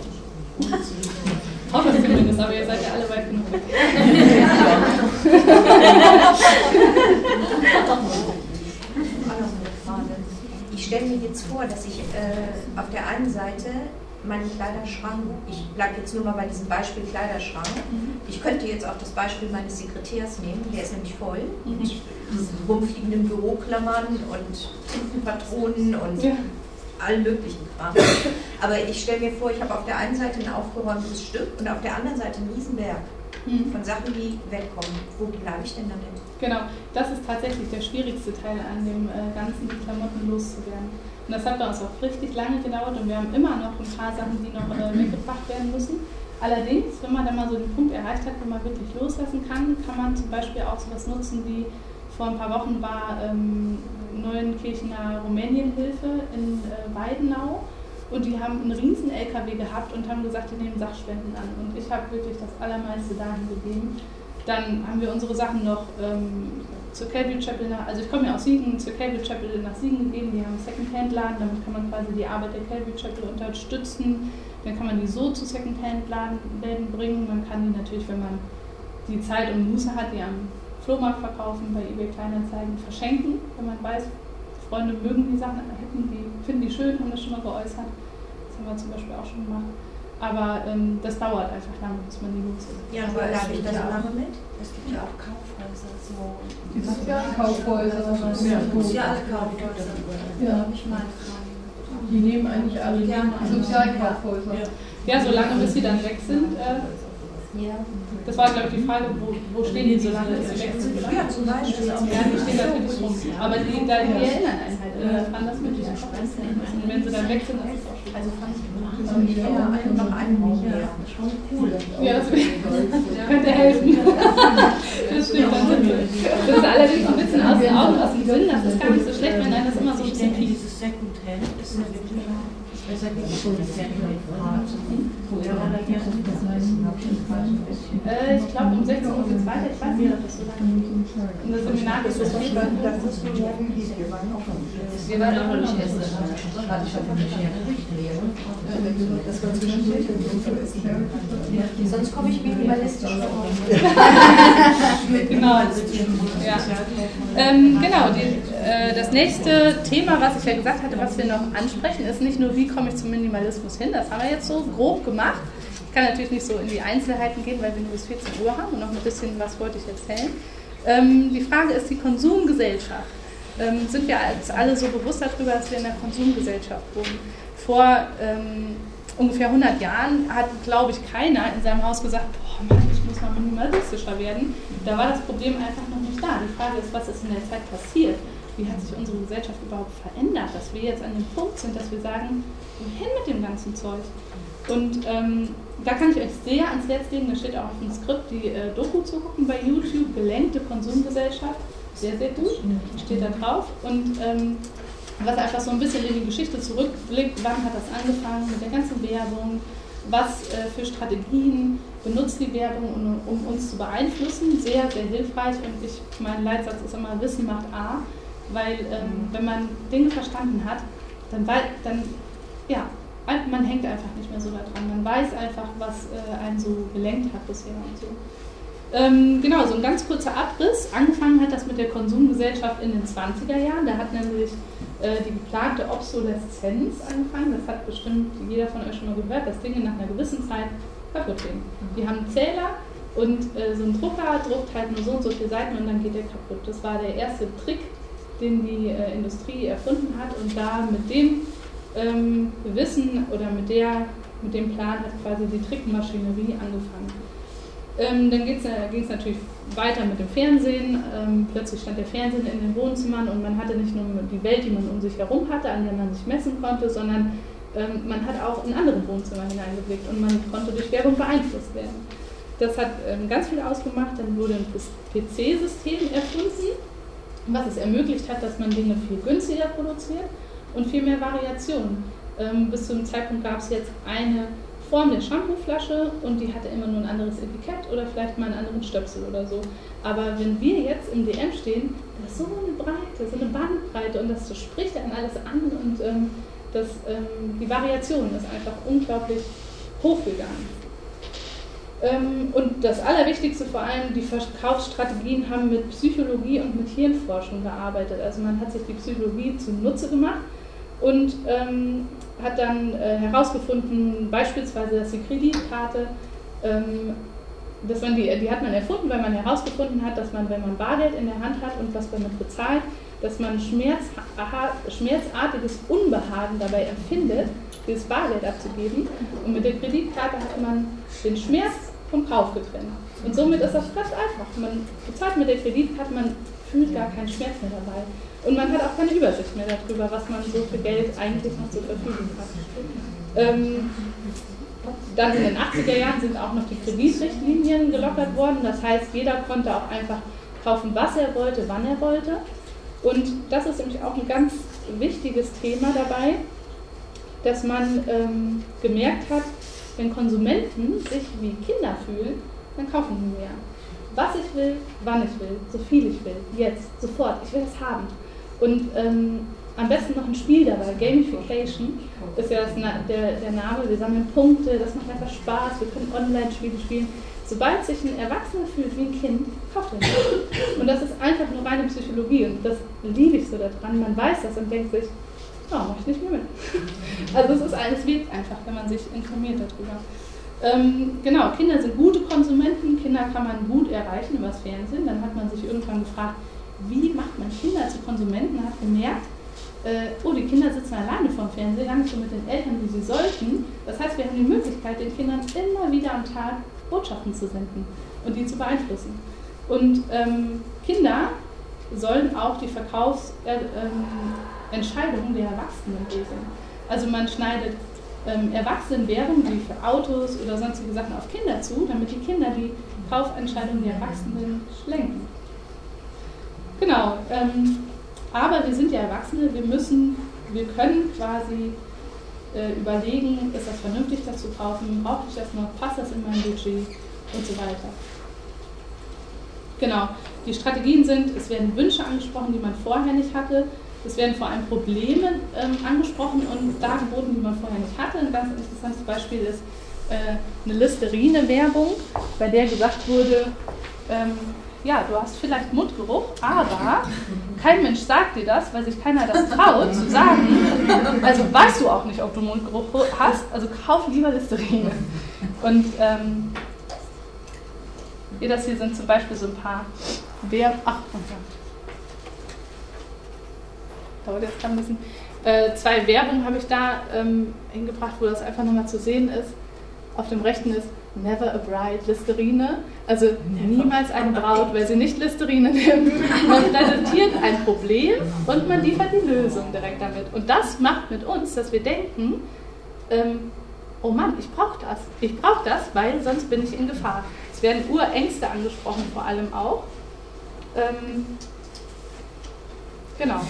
Hoffe zumindest, aber ihr seid ja alle weit genug. Ich stelle mir jetzt vor, dass ich äh, auf der einen Seite meinen Kleiderschrank, ich bleibe jetzt nur mal bei diesem Beispiel Kleiderschrank, mhm. ich könnte jetzt auch das Beispiel meines Sekretärs nehmen, der ist nämlich voll mhm. Rumfliegenden Büroklammern und Tintenpatronen und ja allen möglichen Kram. Aber ich stelle mir vor, ich habe auf der einen Seite ein aufgeräumtes Stück und auf der anderen Seite ein Riesenberg mhm. von Sachen, die wegkommen. Wo bleibe ich denn damit? Genau, das ist tatsächlich der schwierigste Teil an dem äh, Ganzen, die Klamotten loszuwerden. Und das hat bei uns auch richtig lange gedauert und wir haben immer noch ein paar Sachen, die noch äh, weggebracht werden müssen. Allerdings, wenn man dann mal so den Punkt erreicht hat, wo man wirklich loslassen kann, kann man zum Beispiel auch sowas nutzen wie vor ein paar Wochen war ähm, Neuenkirchener Rumänienhilfe in äh, Weidenau und die haben einen riesen LKW gehabt und haben gesagt, die nehmen Sachspenden an. Und ich habe wirklich das Allermeiste dahin gegeben. Dann haben wir unsere Sachen noch ähm, zur Calvary Chapel, nach, also ich komme ja aus Siegen, zur Calvary Chapel nach Siegen gegeben. Die haben einen Secondhand-Laden, damit kann man quasi die Arbeit der Calvary Chapel unterstützen. Dann kann man die so zu Secondhand-Läden bringen. Man kann die natürlich, wenn man die Zeit und Muße hat, die am Flohmarkt verkaufen, bei eBay Kleinanzeigen verschenken, wenn man weiß, Freunde mögen die Sachen, hätten die, finden die schön, haben das schon mal geäußert. Das haben wir zum Beispiel auch schon gemacht. Aber ähm, das dauert einfach lange, bis man die los ist. Ja, aber darf ich das so lange mit? Es gibt ja auch Kaufhäuser, so. Die Sozialkaufhäuser. Sozialkaufhäuser. Ja, ich meine, die nehmen eigentlich alle ja, Sozialkaufhäuser. Ja. ja, solange bis sie dann weg sind. Äh, Ja. Das war, glaube ich, die Frage, wo, wo stehen die so lange, weg sind? Ja, zum Beispiel. Ja, die stehen natürlich rum. Aber die, da, die erinnern einen halt äh, daran, dass wir die einfach einzeln Und wenn sie dann weg sind, das ist auch schön. Also fand ich ja, noch einen mehr. Schon cool. Ja, das könnte helfen. Das stimmt. Das ist allerdings ein bisschen aus den Augen, aus dem Sinn. Das ist gar nicht so schlecht, wenn einem das immer so ein bisschen piekt. Dieses Secondhand ist ja wirklich. Äh, ich glaube um 16 Uhr geht es weiter. Ich weiß nicht, ob das so lange geht. Das Seminar ist so geht. Wir waren auch noch nicht. Wir waren auch noch nicht essen. Hatte ich schon nicht mehr. Das war zwischendurch. Sonst komme ich minimalistisch vor. genau. Ja. Ähm, genau, die, äh, das nächste Thema, was ich ja gesagt hatte, was wir noch ansprechen, ist nicht nur, wie komme ich zum Minimalismus hin. Das haben wir jetzt so grob gemacht. Ich kann natürlich nicht so in die Einzelheiten gehen, weil wir nur bis 14 Uhr haben und noch ein bisschen was wollte ich erzählen. Ähm, die Frage ist die Konsumgesellschaft. Ähm, sind wir als alle so bewusst darüber, dass wir in einer Konsumgesellschaft wohnen? Vor ähm, ungefähr 100 Jahren hat, glaube ich, keiner in seinem Haus gesagt, boah, Mann, ich muss mal minimalistischer werden. Da war das Problem einfach noch nicht da. Die Frage ist, was ist in der Zeit passiert? Wie hat sich unsere Gesellschaft überhaupt verändert, dass wir jetzt an dem Punkt sind, dass wir sagen, wohin mit dem ganzen Zeug? Und ähm, da kann ich euch sehr ans Herz legen, da steht auch auf dem Skript die äh, Doku zu gucken bei YouTube, Gelenkte Konsumgesellschaft. Sehr, sehr gut, steht da drauf. Und ähm, was einfach so ein bisschen in die Geschichte zurückblickt, wann hat das angefangen mit der ganzen Werbung, was äh, für Strategien benutzt die Werbung, um, um, uns zu beeinflussen. Sehr, sehr hilfreich und ich, mein Leitsatz ist immer, Wissen macht A, weil ähm, wenn man Dinge verstanden hat, dann, dann ja, man hängt einfach nicht mehr so daran. Man weiß einfach, was äh, einen so gelenkt hat bisher und so. Ähm, genau, so ein ganz kurzer Abriss. Angefangen hat das mit der Konsumgesellschaft in den 20er Jahren. Da hat nämlich äh, die geplante Obsoleszenz angefangen. Das hat bestimmt jeder von euch schon mal gehört, dass Dinge nach einer gewissen Zeit kaputt gehen. Die haben einen Zähler und äh, so ein Drucker druckt halt nur so und so viele Seiten und dann geht der kaputt. Das war der erste Trick, den die äh, Industrie erfunden hat und da mit dem ähm, Wissen oder mit, der, mit dem Plan hat quasi die Trickmaschinerie angefangen. Ähm, dann ging es natürlich weiter mit dem Fernsehen. Ähm, plötzlich stand der Fernsehen in den Wohnzimmern und man hatte nicht nur die Welt, die man um sich herum hatte, an der man sich messen konnte, sondern ähm, man hat auch in andere Wohnzimmer hineingeblickt und man konnte durch Werbung beeinflusst werden. Das hat ähm, ganz viel ausgemacht. Dann wurde ein PC-System erfunden, was es ermöglicht hat, dass man Dinge viel günstiger produziert und viel mehr Variation. Ähm, bis zu dem Zeitpunkt gab es jetzt eine Form der Shampooflasche und die hatte immer nur ein anderes Etikett oder vielleicht mal einen anderen Stöpsel oder so. Aber wenn wir jetzt im DM stehen, da ist so eine Breite, so eine Bandbreite und das spricht an alles an und ähm, das, ähm, die Variation ist einfach unglaublich hochgegangen. Ähm, und das Allerwichtigste vor allem, die Verkaufsstrategien haben mit Psychologie und mit Hirnforschung gearbeitet. Also man hat sich die Psychologie zunutze gemacht und ähm, hat dann äh, herausgefunden, beispielsweise, dass die Kreditkarte, ähm, dass man die, die hat man erfunden, weil man herausgefunden hat, dass man, wenn man Bargeld in der Hand hat und was damit bezahlt, dass man Schmerz, aha, schmerzartiges Unbehagen dabei empfindet, dieses Bargeld abzugeben. Und mit der Kreditkarte hat man den Schmerz vom Kauf getrennt. Und somit ist das ganz einfach. Man bezahlt mit der Kreditkarte, man fühlt gar keinen Schmerz mehr dabei. Und man hat auch keine Übersicht mehr darüber, was man so für Geld eigentlich noch zur Verfügung hat. Ähm, dann in den 80er Jahren sind auch noch die Kreditrichtlinien gelockert worden. Das heißt, jeder konnte auch einfach kaufen, was er wollte, wann er wollte. Und das ist nämlich auch ein ganz wichtiges Thema dabei, dass man ähm, gemerkt hat, wenn Konsumenten sich wie Kinder fühlen, dann kaufen sie mehr. Was ich will, wann ich will, so viel ich will, jetzt, sofort, ich will es haben. Und ähm, am besten noch ein Spiel dabei. Gamification ist ja das, der, der Name. Wir sammeln Punkte, das macht einfach Spaß. Wir können Online-Spiele spielen. Sobald sich ein Erwachsener fühlt wie ein Kind, kauft er nicht. Und das ist einfach nur reine Psychologie. Und das liebe ich so daran. Man weiß das und denkt sich, oh, mach ich nicht mehr mit. Also es ist alles wirkt einfach, wenn man sich informiert darüber. Ähm, genau, Kinder sind gute Konsumenten. Kinder kann man gut erreichen über das Fernsehen. Dann hat man sich irgendwann gefragt, wie macht man Kinder zu Konsumenten? Hat gemerkt, äh, oh, die Kinder sitzen alleine vorm Fernseher, gar so mit den Eltern, wie sie sollten. Das heißt, wir haben die Möglichkeit, den Kindern immer wieder am Tag Botschaften zu senden und die zu beeinflussen. Und ähm, Kinder sollen auch die Verkaufsentscheidungen der Erwachsenen lesen. Also man schneidet ähm, Erwachsenenwerbung wie für Autos oder sonstige Sachen auf Kinder zu, damit die Kinder die Kaufentscheidungen der Erwachsenen lenken. Genau, ähm, aber wir sind ja Erwachsene, wir müssen, wir können quasi äh, überlegen, ist das vernünftig, das zu kaufen, brauche ich das noch, passt das in mein Budget und so weiter. Genau, die Strategien sind, es werden Wünsche angesprochen, die man vorher nicht hatte, es werden vor allem Probleme ähm, angesprochen und Dargeboten, die man vorher nicht hatte. Ein ganz interessantes Beispiel ist äh, eine Listerine-Werbung, bei der gesagt wurde, ähm, ja, du hast vielleicht Mundgeruch, aber kein Mensch sagt dir das, weil sich keiner das traut zu sagen. Also weißt du auch nicht, ob du Mundgeruch hast, also kauf lieber Listerine. Und ähm, das hier sind zum Beispiel so ein paar Werbung. Ach, oh dauert jetzt gerade ein bisschen. Äh, zwei Werbungen habe ich da ähm, hingebracht, wo das einfach nochmal zu sehen ist. Auf dem rechten ist Never a Bride Listerine. Also niemals eine Braut, weil sie nicht Listerine nimmt. Man präsentiert ein Problem und man liefert die Lösung direkt damit. Und das macht mit uns, dass wir denken, ähm, oh Mann, ich brauche das. Ich brauche das, weil sonst bin ich in Gefahr. Es werden Urängste angesprochen, vor allem auch. Ähm, genau.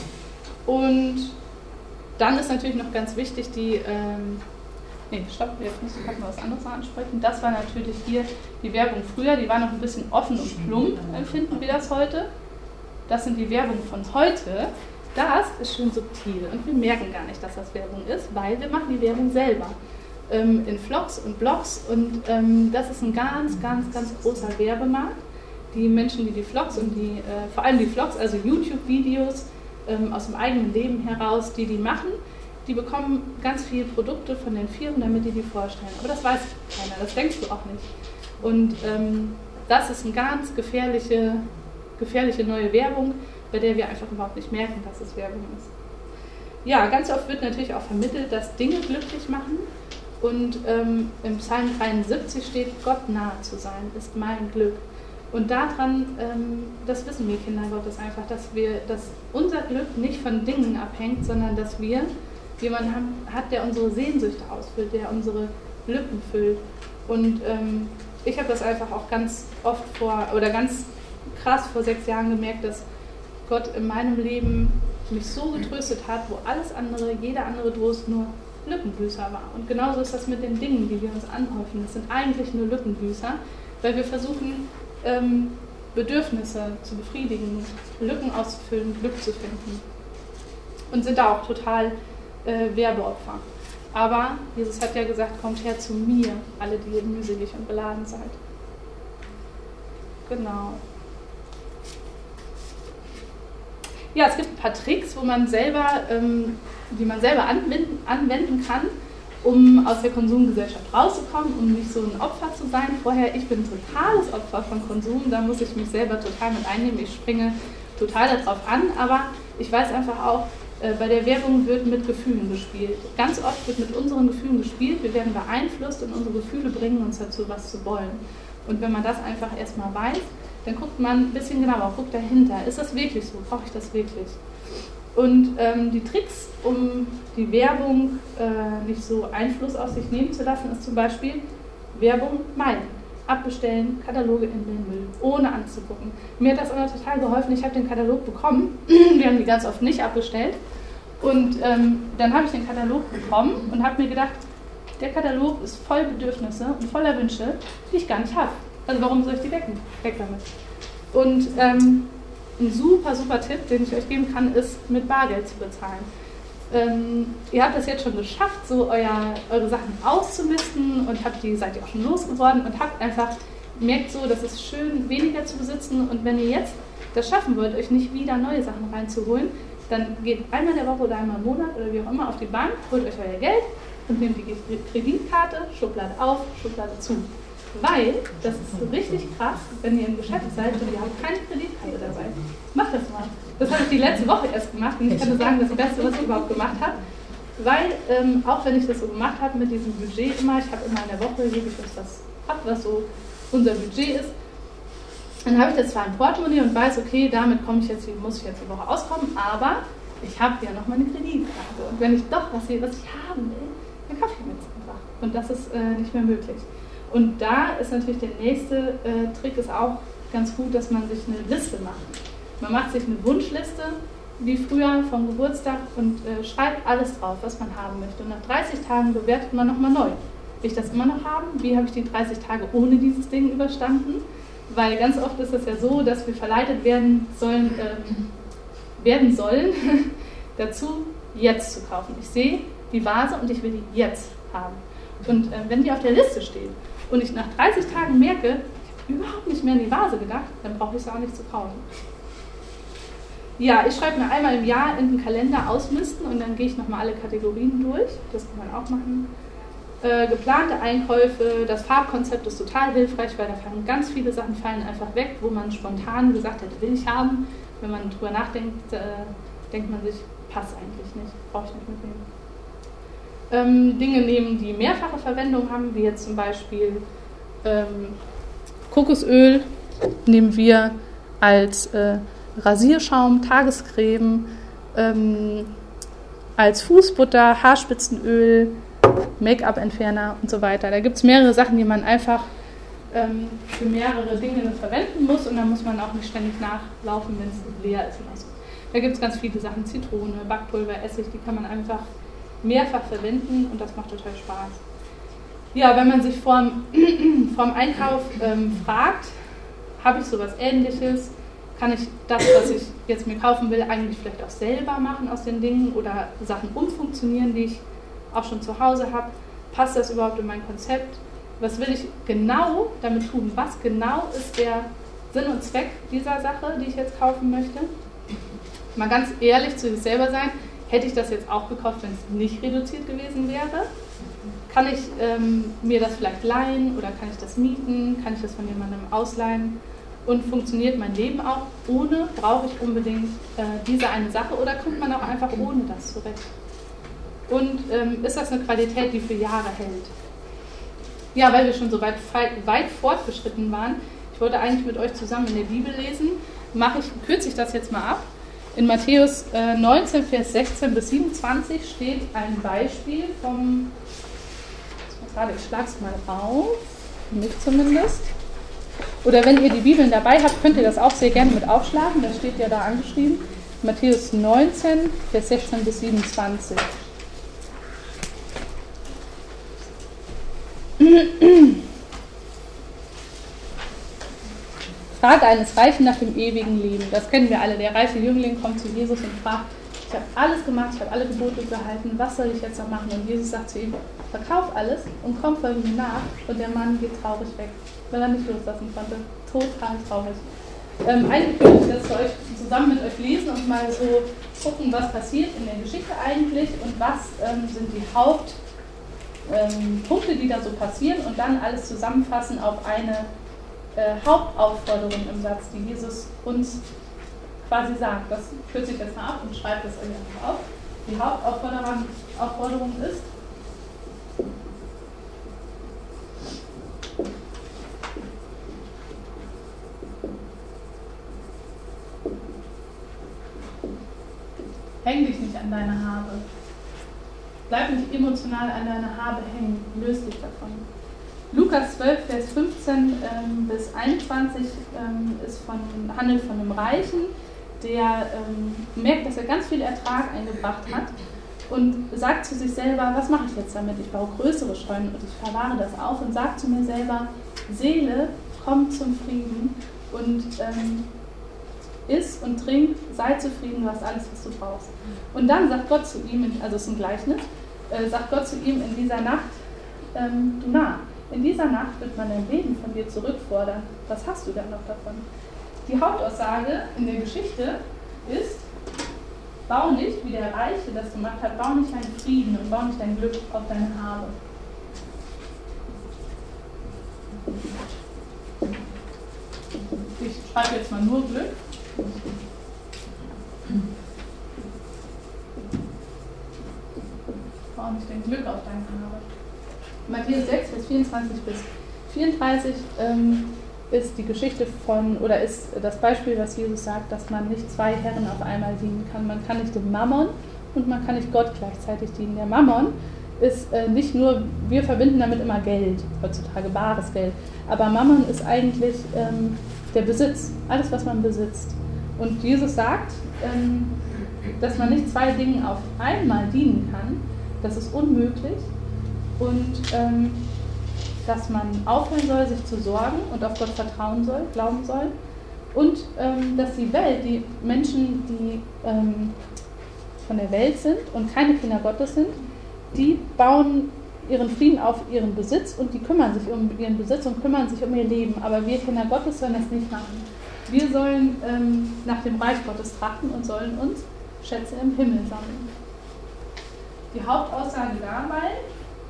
Und dann ist natürlich noch ganz wichtig die, ähm, nee, stopp, jetzt muss ich mal was anderes ansprechen. Das war natürlich hier die Werbung früher, die war noch ein bisschen offen und plump, empfinden wir das heute. Das sind die Werbung von heute. Das ist schön subtil und wir merken gar nicht, dass das Werbung ist, weil wir machen die Werbung selber. Ähm, in Vlogs und Blogs und ähm, das ist ein ganz, ganz, ganz großer Werbemarkt. Die Menschen, die die Vlogs und die, äh, vor allem die Vlogs, also YouTube-Videos, ähm, aus dem eigenen Leben heraus, die die machen. Die bekommen ganz viele Produkte von den Firmen, damit die die vorstellen. Aber das weiß keiner, das denkst du auch nicht. Und ähm, das ist eine ganz gefährliche, gefährliche neue Werbung, bei der wir einfach überhaupt nicht merken, dass es Werbung ist. Ja, ganz oft wird natürlich auch vermittelt, dass Dinge glücklich machen. Und ähm, im Psalm 73 steht, Gott nahe zu sein, ist mein Glück. Und daran, ähm, das wissen wir Kinder Gottes einfach, dass wir, dass unser Glück nicht von Dingen abhängt, sondern dass wir jemanden haben, hat, der unsere Sehnsüchte ausfüllt, der unsere Lücken füllt. Und ähm, ich habe das einfach auch ganz oft vor, oder ganz krass vor sechs Jahren gemerkt, dass Gott in meinem Leben mich so getröstet hat, wo alles andere, jeder andere Trost nur Lückenbüßer war. Und genauso ist das mit den Dingen, die wir uns anhäufen. Das sind eigentlich nur Lückenbüßer, weil wir versuchen, ähm, Bedürfnisse zu befriedigen, Lücken auszufüllen, Glück zu finden. Und sind da auch total äh, Werbeopfer. Aber Jesus hat ja gesagt, kommt her zu mir, alle, die ihr mühselig und beladen seid. Genau. Ja, es gibt ein paar Tricks, wo man selber, ähm, die man selber anwenden, anwenden kann, um aus der Konsumgesellschaft rauszukommen, um nicht so ein Opfer zu sein. Vorher, ich bin totales Opfer von Konsum, da muss ich mich selber total mit einnehmen, ich springe total darauf an, aber ich weiß einfach auch, äh, bei der Werbung wird mit Gefühlen gespielt. Ganz oft wird mit unseren Gefühlen gespielt, wir werden beeinflusst und unsere Gefühle bringen uns dazu, was zu wollen. Und wenn man das einfach erstmal weiß, dann guckt man ein bisschen genauer, guckt dahinter, ist das wirklich so, brauche ich das wirklich? Und ähm, die Tricks, um die Werbung äh, nicht so Einfluss auf sich nehmen zu lassen, ist zum Beispiel Werbung meiden. Abbestellen, Kataloge in den Müll, ohne anzugucken. Mir hat das immer total geholfen. Ich habe den Katalog bekommen. Wir haben die ganz oft nicht abbestellt. Und ähm, dann habe ich den Katalog bekommen und habe mir gedacht, der Katalog ist voll Bedürfnisse und voller Wünsche, die ich gar nicht habe. Also warum soll ich die wecken? Weg damit. Und ähm, ein super, super Tipp, den ich euch geben kann, ist mit Bargeld zu bezahlen. Ähm, ihr habt es jetzt schon geschafft, so euer, eure Sachen auszumisten und habt die, seid ihr auch schon losgeworden und habt einfach, merkt so, dass es schön, weniger zu besitzen und wenn ihr jetzt das schaffen wollt, euch nicht wieder neue Sachen reinzuholen, dann geht einmal in der Woche oder einmal im Monat oder wie auch immer auf die Bank, holt euch euer Geld und nehmt die Kreditkarte, Schublade auf, Schublade zu. Weil, das ist richtig krass, wenn ihr im Geschäft seid und ihr habt keine Kreditkarte dabei. Macht das mal. Das habe ich die letzte Woche erst gemacht und ich kann nur sagen, das Beste, was ich überhaupt gemacht habe. Weil, ähm, auch wenn ich das so gemacht habe mit diesem Budget immer, ich habe immer in der Woche, gebe ich uns das ab, was so unser Budget ist. Dann habe ich das zwar im Portemonnaie und weiß, okay, damit komme ich jetzt, muss ich jetzt die Woche auskommen, aber ich habe ja noch meine Kreditkarte. Und wenn ich doch was sehe, was ich haben will, dann kaufe ich mir jetzt einfach. Und das ist äh, nicht mehr möglich. Und da ist natürlich der nächste äh, Trick ist auch ganz gut, dass man sich eine Liste macht. Man macht sich eine Wunschliste, wie früher vom Geburtstag und äh, schreibt alles drauf, was man haben möchte. Und nach 30 Tagen bewertet man nochmal neu. Will ich das immer noch haben? Wie habe ich die 30 Tage ohne dieses Ding überstanden? Weil ganz oft ist es ja so, dass wir verleitet werden sollen, ähm, werden sollen dazu, jetzt zu kaufen. Ich sehe die Vase und ich will die jetzt haben. Und äh, wenn die auf der Liste steht und ich nach 30 Tagen merke, ich habe überhaupt nicht mehr an die Vase gedacht, dann brauche ich es auch nicht zu kaufen. Ja, ich schreibe mir einmal im Jahr in den Kalender ausmisten und dann gehe ich nochmal alle Kategorien durch. Das kann man auch machen. Äh, geplante Einkäufe, das Farbkonzept ist total hilfreich, weil da fallen ganz viele Sachen fallen einfach weg, wo man spontan gesagt hätte, will ich haben. Wenn man drüber nachdenkt, äh, denkt man sich, passt eigentlich nicht, brauche ich nicht mitnehmen. Ähm, Dinge nehmen, die mehrfache Verwendung haben, wie jetzt zum Beispiel ähm, Kokosöl nehmen wir als äh, Rasierschaum, Tagescreme, ähm, als Fußbutter, Haarspitzenöl, Make-up-Entferner und so weiter. Da gibt es mehrere Sachen, die man einfach ähm, für mehrere Dinge verwenden muss und dann muss man auch nicht ständig nachlaufen, wenn es leer ist. Oder so. Da gibt es ganz viele Sachen, Zitrone, Backpulver, Essig, die kann man einfach mehrfach verwenden und das macht total Spaß. Ja, wenn man sich vorm, vorm Einkauf ähm, fragt, habe ich sowas ähnliches? kann ich das, was ich jetzt mir kaufen will, eigentlich vielleicht auch selber machen aus den Dingen oder Sachen umfunktionieren, die ich auch schon zu Hause habe. Passt das überhaupt in mein Konzept? Was will ich genau damit tun? Was genau ist der Sinn und Zweck dieser Sache, die ich jetzt kaufen möchte? Mal ganz ehrlich zu sich selber sein, hätte ich das jetzt auch gekauft, wenn es nicht reduziert gewesen wäre? Kann ich ähm, mir das vielleicht leihen oder kann ich das mieten? Kann ich das von jemandem ausleihen? und funktioniert mein Leben auch ohne, brauche ich unbedingt äh, diese eine Sache oder kommt man auch einfach ohne das zurecht? Und ähm, ist das eine Qualität, die für Jahre hält? Ja, weil wir schon so weit, weit fortgeschritten waren, ich wollte eigentlich mit euch zusammen in der Bibel lesen, mache ich, kürze ich das jetzt mal ab. In Matthäus äh, 19, Vers 16 bis 27 steht ein Beispiel vom, ich schlage es mal auf, mich zumindest. Oder wenn ihr die Bibeln dabei habt, könnt ihr das auch sehr gerne mit aufschlagen. Das steht ja da angeschrieben. Matthäus 19, Vers 16 bis 27. Frage eines Reichen nach dem ewigen Leben. Das kennen wir alle. Der reiche Jüngling kommt zu Jesus und fragt, ich habe alles gemacht, ich habe alle Gebote gehalten, was soll ich jetzt noch machen? Und Jesus sagt zu ihm, verkauf alles und komm folge mir nach. Und der Mann geht traurig weg weil er nicht loslassen konnte. Total traurig. Ähm, eigentlich würde ich das für euch zusammen mit euch lesen und mal so gucken, was passiert in der Geschichte eigentlich und was ähm, sind die Hauptpunkte, ähm, die da so passieren und dann alles zusammenfassen auf eine äh, Hauptaufforderung im Satz, die Jesus uns quasi sagt. Das kürze ich jetzt mal ab und schreibe das euch einfach auf. Die Hauptaufforderung ist, Häng dich nicht an deine Habe. Bleib nicht emotional an deiner Habe hängen. Löse dich davon. Lukas 12, Vers 15 ähm, bis 21 ähm, ist von, handelt von einem Reichen, der ähm, merkt, dass er ganz viel Ertrag eingebracht hat und sagt zu sich selber, was mache ich jetzt damit? Ich baue größere Scheunen und ich verwahre das auf und sagt zu mir selber, Seele, komm zum Frieden und ähm, iss und trink, sei zufrieden, du hast alles, was du brauchst. Und dann sagt Gott zu ihm, also es ist ein Gleichnis, äh, sagt Gott zu ihm in dieser Nacht, ähm, du nah, in dieser Nacht wird man dein Leben von dir zurückfordern. Was hast du dann noch davon? Die Hauptaussage in der Geschichte ist, bau nicht, wie der Reiche das gemacht hat, bau nicht deinen Frieden und bau nicht dein Glück auf deine Habe. Ich schreibe jetzt mal nur Glück. Bau nicht dein Glück auf deine Habe. Matthäus 6, Vers 24 bis 34 ähm, ist die Geschichte von, oder ist das Beispiel, was Jesus sagt, dass man nicht zwei Herren auf einmal dienen kann. Man kann nicht dem Mammon und man kann nicht Gott gleichzeitig dienen. Der Mammon ist äh, nicht nur, wir verbinden damit immer Geld, heutzutage bares Geld, aber Mammon ist eigentlich ähm, der Besitz, alles, was man besitzt. Und Jesus sagt, ähm, dass man nicht zwei Dingen auf einmal dienen kann, das ist unmöglich. Und ähm, dass man aufhören soll, sich zu sorgen und auf Gott vertrauen soll, glauben soll. Und ähm, dass die Welt, die Menschen, die ähm, von der Welt sind und keine Kinder Gottes sind, die bauen ihren Frieden auf ihren Besitz und die kümmern sich um ihren Besitz und kümmern sich um ihr Leben. Aber wir Kinder Gottes sollen das nicht machen. Wir sollen ähm, nach dem Reich Gottes trachten und sollen uns Schätze im Himmel sammeln. Die Hauptaussage dabei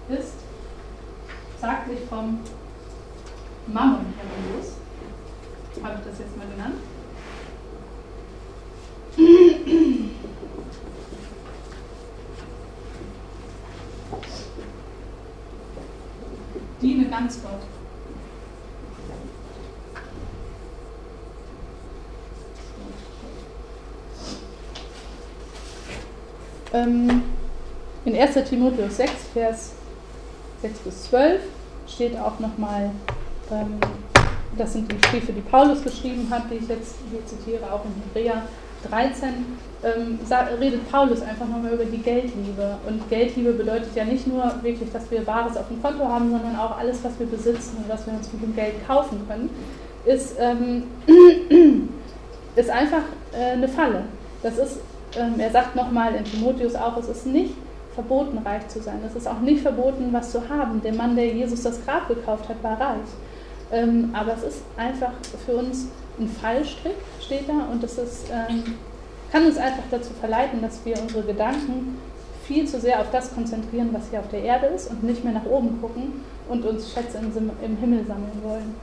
ist, sagt sich vom Mammon heraus, habe ich das jetzt mal genannt. Diene ganz Gott. Ähm, in 1. Timotheus 6, Vers 6 bis 12 steht auch nochmal, ähm, das sind die Briefe, die Paulus geschrieben hat, die ich jetzt hier zitiere, auch in Hebräer 13, ähm, redet Paulus einfach nochmal über die Geldliebe. Und Geldliebe bedeutet ja nicht nur wirklich, dass wir Bares auf dem Konto haben, sondern auch alles, was wir besitzen und was wir uns mit dem Geld kaufen können, ist, ähm, ist einfach äh, eine Falle. Das ist, ähm, er sagt nochmal in Timotheus auch, es ist nicht verboten, reich zu sein. Es ist auch nicht verboten, was zu haben. Der Mann, der Jesus das Grab gekauft hat, war reich. Ähm, aber es ist einfach für uns ein Fallstrick, steht da, und es ist, ähm, kann uns einfach dazu verleiten, dass wir unsere Gedanken viel zu sehr auf das konzentrieren, was hier auf der Erde ist, und nicht mehr nach oben gucken und uns Schätze im, im Himmel sammeln wollen.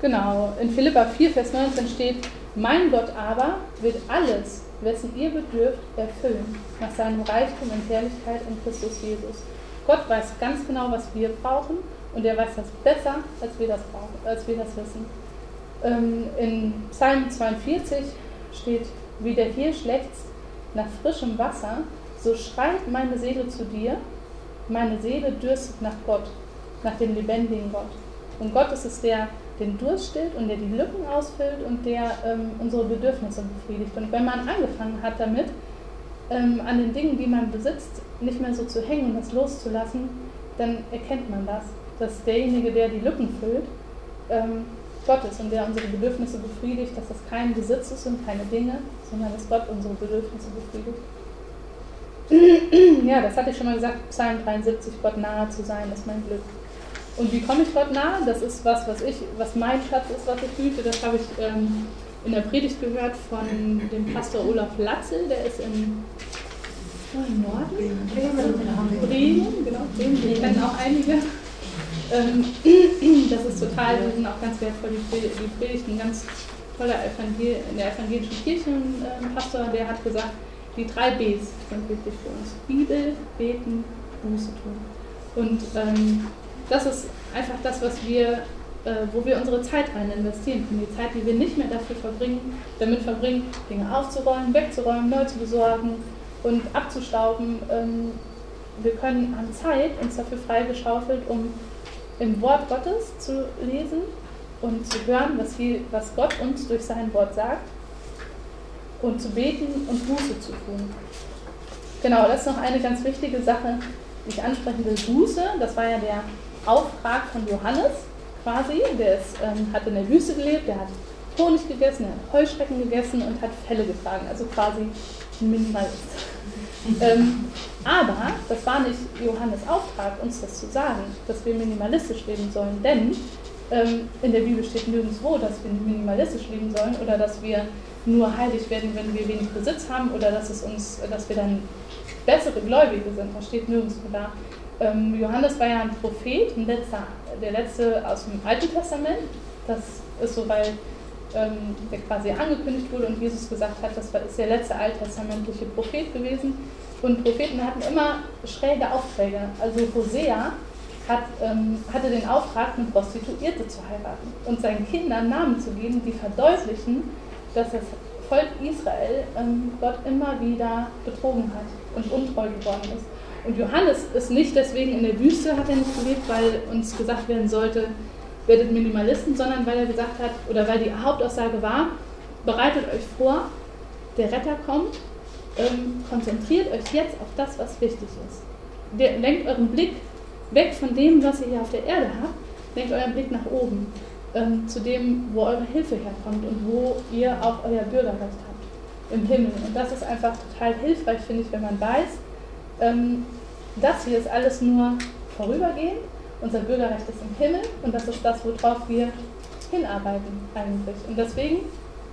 Genau, in Philippa 4, Vers 19 steht, mein Gott aber wird alles wessen ihr bedürft, erfüllen, nach seinem Reichtum und Herrlichkeit in Christus Jesus. Gott weiß ganz genau, was wir brauchen und er weiß das besser, als wir das, brauchen, als wir das wissen. Ähm, in Psalm 42 steht, wie der Hirsch lechzt nach frischem Wasser, so schreit meine Seele zu dir, meine Seele dürstet nach Gott, nach dem lebendigen Gott. Und Gott ist es, der den Durst stillt und der die Lücken ausfüllt und der ähm, unsere Bedürfnisse befriedigt. Und wenn man angefangen hat damit, ähm, an den Dingen, die man besitzt, nicht mehr so zu hängen und das loszulassen, dann erkennt man das, dass derjenige, der die Lücken füllt, ähm, Gott ist und der unsere Bedürfnisse befriedigt, dass das kein Besitz ist und keine Dinge, sondern dass Gott unsere Bedürfnisse befriedigt. ja, das hatte ich schon mal gesagt, Psalm 73, Gott nahe zu sein, ist mein Glück. Und wie komme ich Gott nahe? Das ist was, was ich, was mein Schatz ist, was ich hüte. Das habe ich ähm, in der Predigt gehört von dem Pastor Olaf Latzel, der ist im Norden, Bremen, genau, Bremen, wir kennen auch einige. Ähm, das ist total, die sind auch ganz wertvoll, die, die Predigten, ganz toller Evangel in der evangelischen Kirchenpastor, ähm, der hat gesagt, die drei Bs sind wichtig für uns. Bibel, Beten, Buße tun. Und ähm, das ist einfach das, was wir, äh, wo wir unsere Zeit rein investieren können. Die Zeit, die wir nicht mehr dafür verbringen, damit verbringen, Dinge aufzuräumen, wegzuräumen, neu zu besorgen und abzustauben. Ähm, wir können an Zeit uns dafür freigeschaufelt, um im Wort Gottes zu lesen und zu hören, was, wir, was Gott uns durch sein Wort sagt und zu beten und Buße zu tun. Genau, das ist noch eine ganz wichtige Sache, die ich ansprechen will. Buße, das war ja der Auftrag von Johannes quasi. Der ist, ähm, hat in der Wüste gelebt, der hat Honig gegessen, er hat Heuschrecken gegessen und hat Felle getragen, also quasi ein Minimalist. ähm, aber das war nicht Johannes Auftrag, uns das zu sagen, dass wir minimalistisch leben sollen, denn ähm, in der Bibel steht nirgendwo, dass wir minimalistisch leben sollen oder dass wir nur heilig werden, wenn wir wenig Besitz haben oder dass, es uns, dass wir dann bessere Gläubige sind. Das steht nirgendwo da. Ähm, Johannes war ja ein Prophet, ein letzter, der letzte aus dem Alten Testament. Das ist so, weil ähm, der quasi angekündigt wurde und Jesus gesagt hat, das ist der letzte alttestamentliche Prophet gewesen. Und Propheten hatten immer schräge Aufträge. Also Hosea hat, ähm, hatte den Auftrag, eine Prostituierte zu heiraten und seinen Kindern Namen zu geben, die verdeutlichen, dass das Volk Israel ähm, Gott immer wieder betrogen hat und untreu geworden ist. Und Johannes ist nicht deswegen in der Wüste, hat er nicht gelebt, weil uns gesagt werden sollte, werdet Minimalisten, sondern weil er gesagt hat, oder weil die Hauptaussage war, bereitet euch vor, der Retter kommt, ähm, konzentriert euch jetzt auf das, was wichtig ist. Lenkt euren Blick weg von dem, was ihr hier auf der Erde habt, lenkt euren Blick nach oben, ähm, zu dem, wo eure Hilfe herkommt und wo ihr auch euer Bürgerrecht habt, im Himmel. Und das ist einfach total hilfreich, finde ich, wenn man weiß, ähm, das hier ist alles nur vorübergehend, unser Bürgerrecht ist im Himmel und das ist das, worauf wir hinarbeiten eigentlich. Und deswegen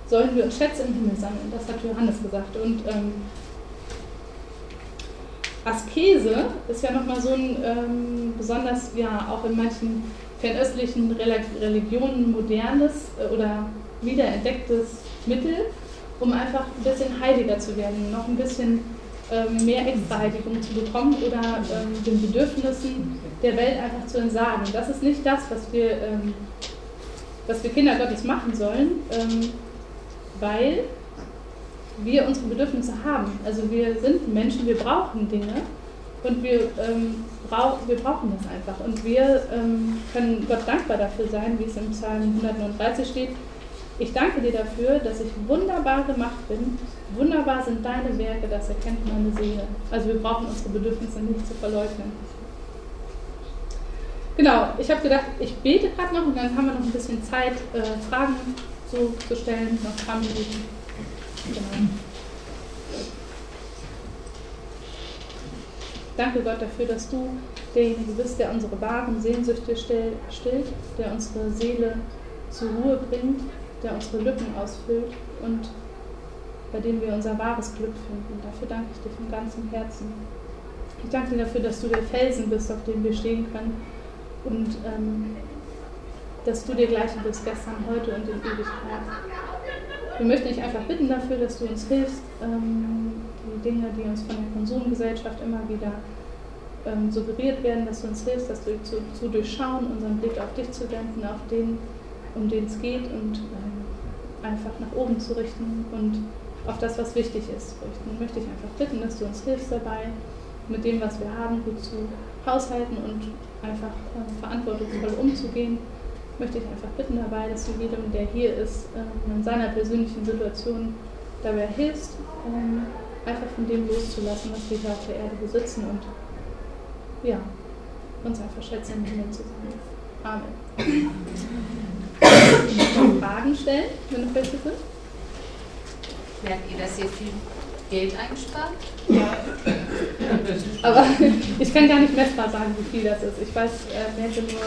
sollen wir uns Schätze im Himmel sammeln, das hat Johannes gesagt. Und ähm, Askese ist ja nochmal so ein ähm, besonders, ja, auch in manchen fernöstlichen Religionen modernes äh, oder wiederentdecktes Mittel, um einfach ein bisschen heiliger zu werden, noch ein bisschen mehr Extraheiligung zu bekommen oder ähm, den Bedürfnissen der Welt einfach zu entsagen. Das ist nicht das, was wir, ähm, was wir Kinder Gottes machen sollen, ähm, weil wir unsere Bedürfnisse haben. Also wir sind Menschen, wir brauchen Dinge und wir, ähm, brauch, wir brauchen das einfach. Und wir ähm, können Gott dankbar dafür sein, wie es im Psalm 139 steht. Ich danke dir dafür, dass ich wunderbar gemacht bin. Wunderbar sind deine Werke, das erkennt meine Seele. Also wir brauchen unsere Bedürfnisse nicht zu verleugnen. Genau, ich habe gedacht, ich bete gerade noch und dann haben wir noch ein bisschen Zeit, äh, Fragen so zu stellen, noch ein paar Minuten. Genau. Danke Gott dafür, dass du derjenige bist, der unsere wahren Sehnsüchte stillt, der unsere Seele zur Ruhe bringt, der unsere Lücken ausfüllt und bei dem wir unser wahres Glück finden. Dafür danke ich dir von ganzem Herzen. Ich danke dir dafür, dass du der Felsen bist, auf dem wir stehen können und ähm, dass du dir gleiche bist gestern, heute und in Ewigkeit. Wir möchten dich einfach bitten dafür, dass du uns hilfst, ähm, die Dinge, die uns von der Konsumgesellschaft immer wieder ähm, suggeriert werden, dass du uns hilfst, das zu, zu, durchschauen, unseren Blick auf dich zu wenden, auf den, um den es geht und ähm, einfach nach oben zu richten und auf das, was wichtig ist, richten. Möchte ich einfach bitten, dass du uns hilfst dabei, mit dem, was wir haben, gut zu haushalten und einfach äh, verantwortungsvoll umzugehen möchte ich einfach bitten dabei, dass du jedem, der hier ist, ähm, in seiner persönlichen Situation dabei hilfst, ähm, einfach von dem loszulassen, was wir hier auf der Erde besitzen und ja, uns einfach Schätze im Himmel zu sammeln. Amen. Fragen stellen, wenn noch welche sind? Merkt ihr, dass ihr viel Geld einspart? Ja. Aber ich kann gar nicht messbar sagen, wie viel das ist. Ich weiß, äh, merke nur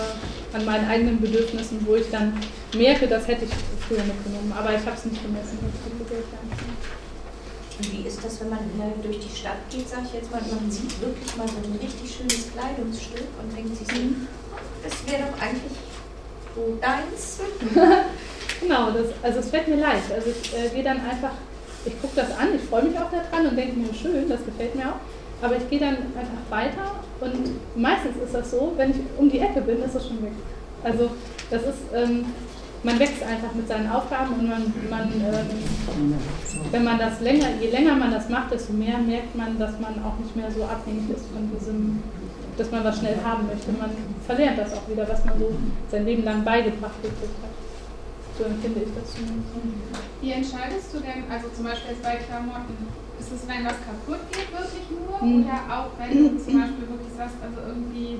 an meinen eigenen Bedürfnissen, wo ich dann merke, das hätte ich früher mitgenommen. Aber ich habe es nicht gemessen, wie viel Geld und wie ist das, wenn man durch die Stadt geht, sage ich jetzt mal, man sieht wirklich mal so ein richtig schönes Kleidungsstück und denkt sich so, mhm. das wäre doch eigentlich so deins. genau, das, also es fällt mir leicht. Also ich äh, gehe dann einfach ich gucke das an, ich freue mich auch daran und denke mir, schön, das gefällt mir auch. Aber ich gehe dann einfach weiter und meistens ist das so, wenn ich um die Ecke bin, ist es schon weg. Also das ist, ähm, man wächst einfach mit seinen Aufgaben und man, man ähm, wenn man das länger, je länger man das macht, desto mehr merkt man, dass man auch nicht mehr so abhängig ist von diesem, dass man was schnell haben möchte. Man verlernt das auch wieder, was man so sein Leben lang beigebracht gekriegt hat. So empfinde ich das zumindest. Wie entscheidest du denn, also zum Beispiel jetzt bei Klamotten, ist es, wenn was kaputt geht, wirklich nur? Mhm. Oder auch wenn du zum Beispiel wirklich sagst, also irgendwie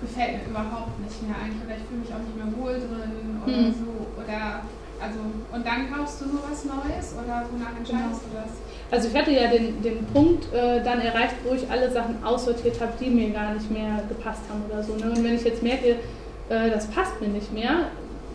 gefällt mir überhaupt nicht mehr eigentlich oder ich fühle mich auch nicht mehr wohl drin oder mhm. so. Oder also und dann kaufst du sowas Neues oder wonach entscheidest genau. du das? Also ich hatte ja den, den Punkt äh, dann erreicht, wo ich alle Sachen aussortiert habe, die mir gar nicht mehr gepasst haben oder so. Ne? Und wenn ich jetzt merke, äh, das passt mir nicht mehr,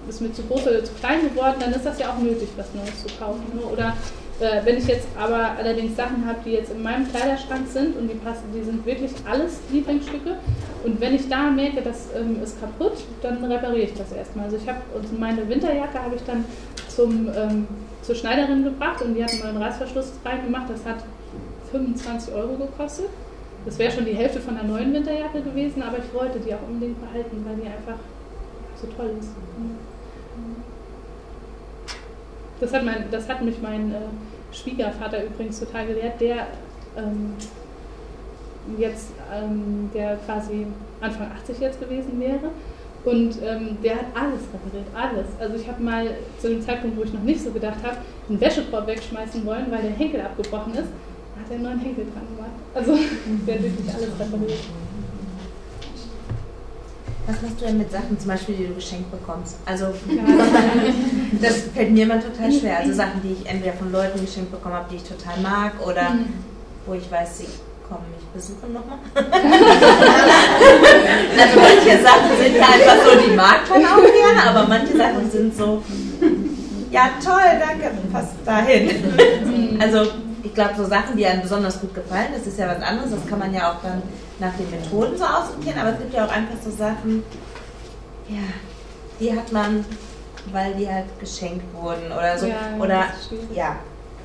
ist mir zu groß oder zu klein geworden, dann ist das ja auch nötig, was Neues zu kaufen. Ne? Oder äh, wenn ich jetzt aber allerdings Sachen habe, die jetzt in meinem Kleiderschrank sind und die passen, die sind wirklich alles Lieblingsstücke. Und wenn ich da merke, das ähm, ist kaputt, dann repariere ich das erstmal. Also ich habe meine Winterjacke habe ich dann zum ähm, zur Schneiderin gebracht und die hat einen Reißverschluss reingemacht. Das hat 25 Euro gekostet. Das wäre schon die Hälfte von der neuen Winterjacke gewesen, aber ich wollte die auch unbedingt behalten, weil die einfach so toll ist. Das hat, mein, das hat mich mein äh, Schwiegervater übrigens total gelehrt, der ähm, jetzt, ähm, der quasi Anfang 80 jetzt gewesen wäre. Und ähm, der hat alles repariert, alles. Also ich habe mal zu dem Zeitpunkt, wo ich noch nicht so gedacht habe, einen Wäschekorb wegschmeißen wollen, weil der Henkel abgebrochen ist, hat er einen neuen Henkel dran gemacht. Also der hat wirklich alles repariert. Was machst du denn mit Sachen, zum Beispiel, die du geschenkt bekommst? Also, das fällt mir immer total schwer. Also Sachen, die ich entweder von Leuten geschenkt bekommen habe, die ich total mag, oder mhm. wo ich weiß, sie kommen mich besuchen nochmal. also manche Sachen sind ja einfach so, die mag man auch gerne, aber manche Sachen sind so, ja toll, danke, passt dahin. Mhm. also ich glaube, so Sachen, die einem besonders gut gefallen, das ist ja was anderes, das kann man ja auch dann nach den Methoden so aussortieren, aber es gibt ja auch einfach so Sachen, ja, die hat man, weil die halt geschenkt wurden oder so. Ja, oder ja,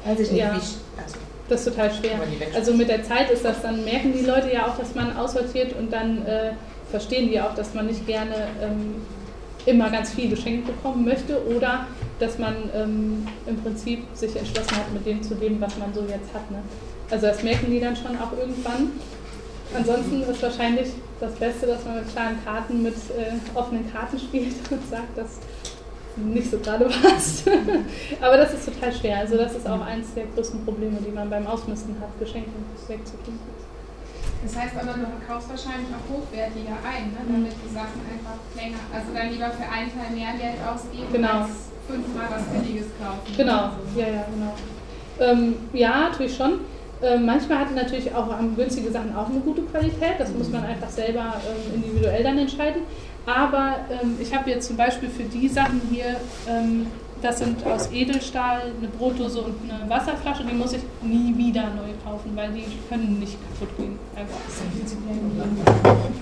weiß ich nicht, ja. wie. Also. Das ist total schwer. Also mit der Zeit ist das dann, merken die Leute ja auch, dass man aussortiert und dann äh, verstehen die auch, dass man nicht gerne ähm, immer ganz viel geschenkt bekommen möchte oder dass man ähm, im Prinzip sich entschlossen hat, mit dem zu leben, was man so jetzt hat. Ne? Also das merken die dann schon auch irgendwann. Ansonsten ist wahrscheinlich das Beste, dass man mit klaren Karten, mit äh, offenen Karten spielt und sagt, dass nicht so gerade passt. Aber das ist total schwer. Also das ist auch eines der größten Probleme, die man beim Ausmisten hat, Geschenke wegzutun. Das heißt aber, du kaufst wahrscheinlich auch hochwertiger ein, ne? damit die Sachen einfach länger, also dann lieber für einen Teil mehr Geld ausgeben, genau. als fünfmal was Billiges kaufen. Genau, so. ja, ja, genau. Ähm, ja, natürlich schon. Ähm, manchmal hat natürlich auch günstige Sachen auch eine gute Qualität. Das muss man einfach selber ähm, individuell dann entscheiden. Aber ähm, ich habe jetzt zum Beispiel für die Sachen hier, ähm, das sind aus Edelstahl eine Brotdose und eine Wasserflasche, die muss ich nie wieder neu kaufen, weil die können nicht kaputt gehen.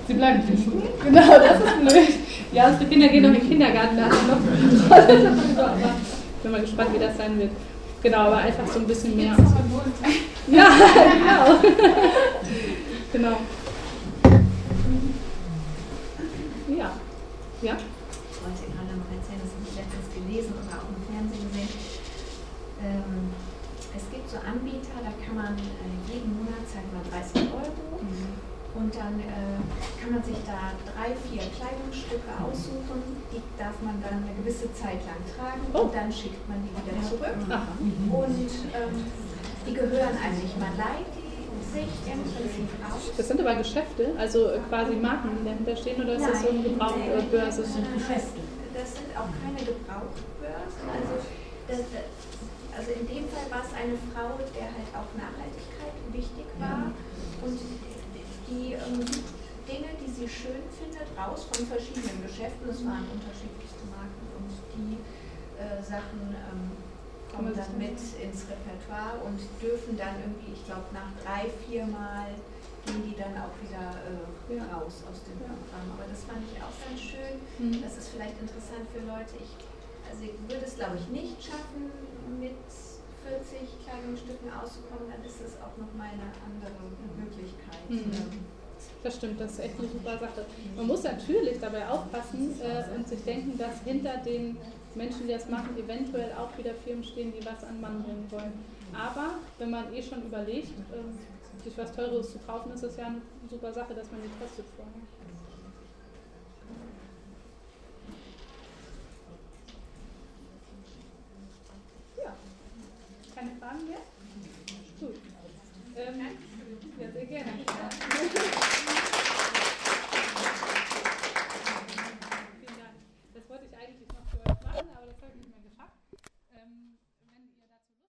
Sie bleiben nicht. Genau, das ist blöd. Ja, unsere Kinder gehen noch in den Kindergarten, da noch Ich bin mal gespannt, wie das sein wird. Genau, aber einfach so ein bisschen mehr. Ja, genau. genau. Ja. Ja? Ich wollte gerade noch erzählen, das habe ich letztens gelesen oder auch im Fernsehen gesehen. Ähm, es gibt so Anbieter, da kann man äh, jeden Monat zahlt man 30 Euro mhm. und dann äh, kann man sich da drei, vier Kleidungsstücke aussuchen, die darf man dann eine gewisse Zeit lang tragen oh. und dann schickt man die wieder zurück. Mhm. Und ähm, die gehören einem nicht. Man leiht das sind aber Geschäfte, also quasi Marken, die dahinter stehen, oder ist Nein, das so eine Gebrauchbörse? Das sind Geschäfte. Das sind auch keine Gebrauchbörsen. Also, das, also in dem Fall war es eine Frau, der halt auch Nachhaltigkeit wichtig war und die ähm, Dinge, die sie schön findet, raus von verschiedenen Geschäften, das waren unterschiedlichste Marken und die äh, Sachen ähm, kommen dann mit ins Repertoire und dürfen dann irgendwie, ich glaube, nach drei, vier Mal gehen die dann auch wieder äh, ja. raus aus dem ja. Programm. Aber das fand ich auch ganz schön. Mhm. Das ist vielleicht interessant für Leute. Ich, also ich würde es, glaube ich, nicht schaffen, mit 40 Kleidungsstücken auszukommen. Dann ist es auch nochmal eine andere Möglichkeit. Mhm. Das stimmt, das ist echt eine super Sache. Man muss natürlich dabei aufpassen äh, und sich denken, dass hinter den Menschen, die das machen, eventuell auch wieder Firmen stehen, die was an Mann bringen wollen. Aber wenn man eh schon überlegt, äh, sich was Teures zu kaufen, ist es ja eine super Sache, dass man die testet vorher. Ja, keine Fragen mehr? Gut. Ähm, ja, sehr gerne.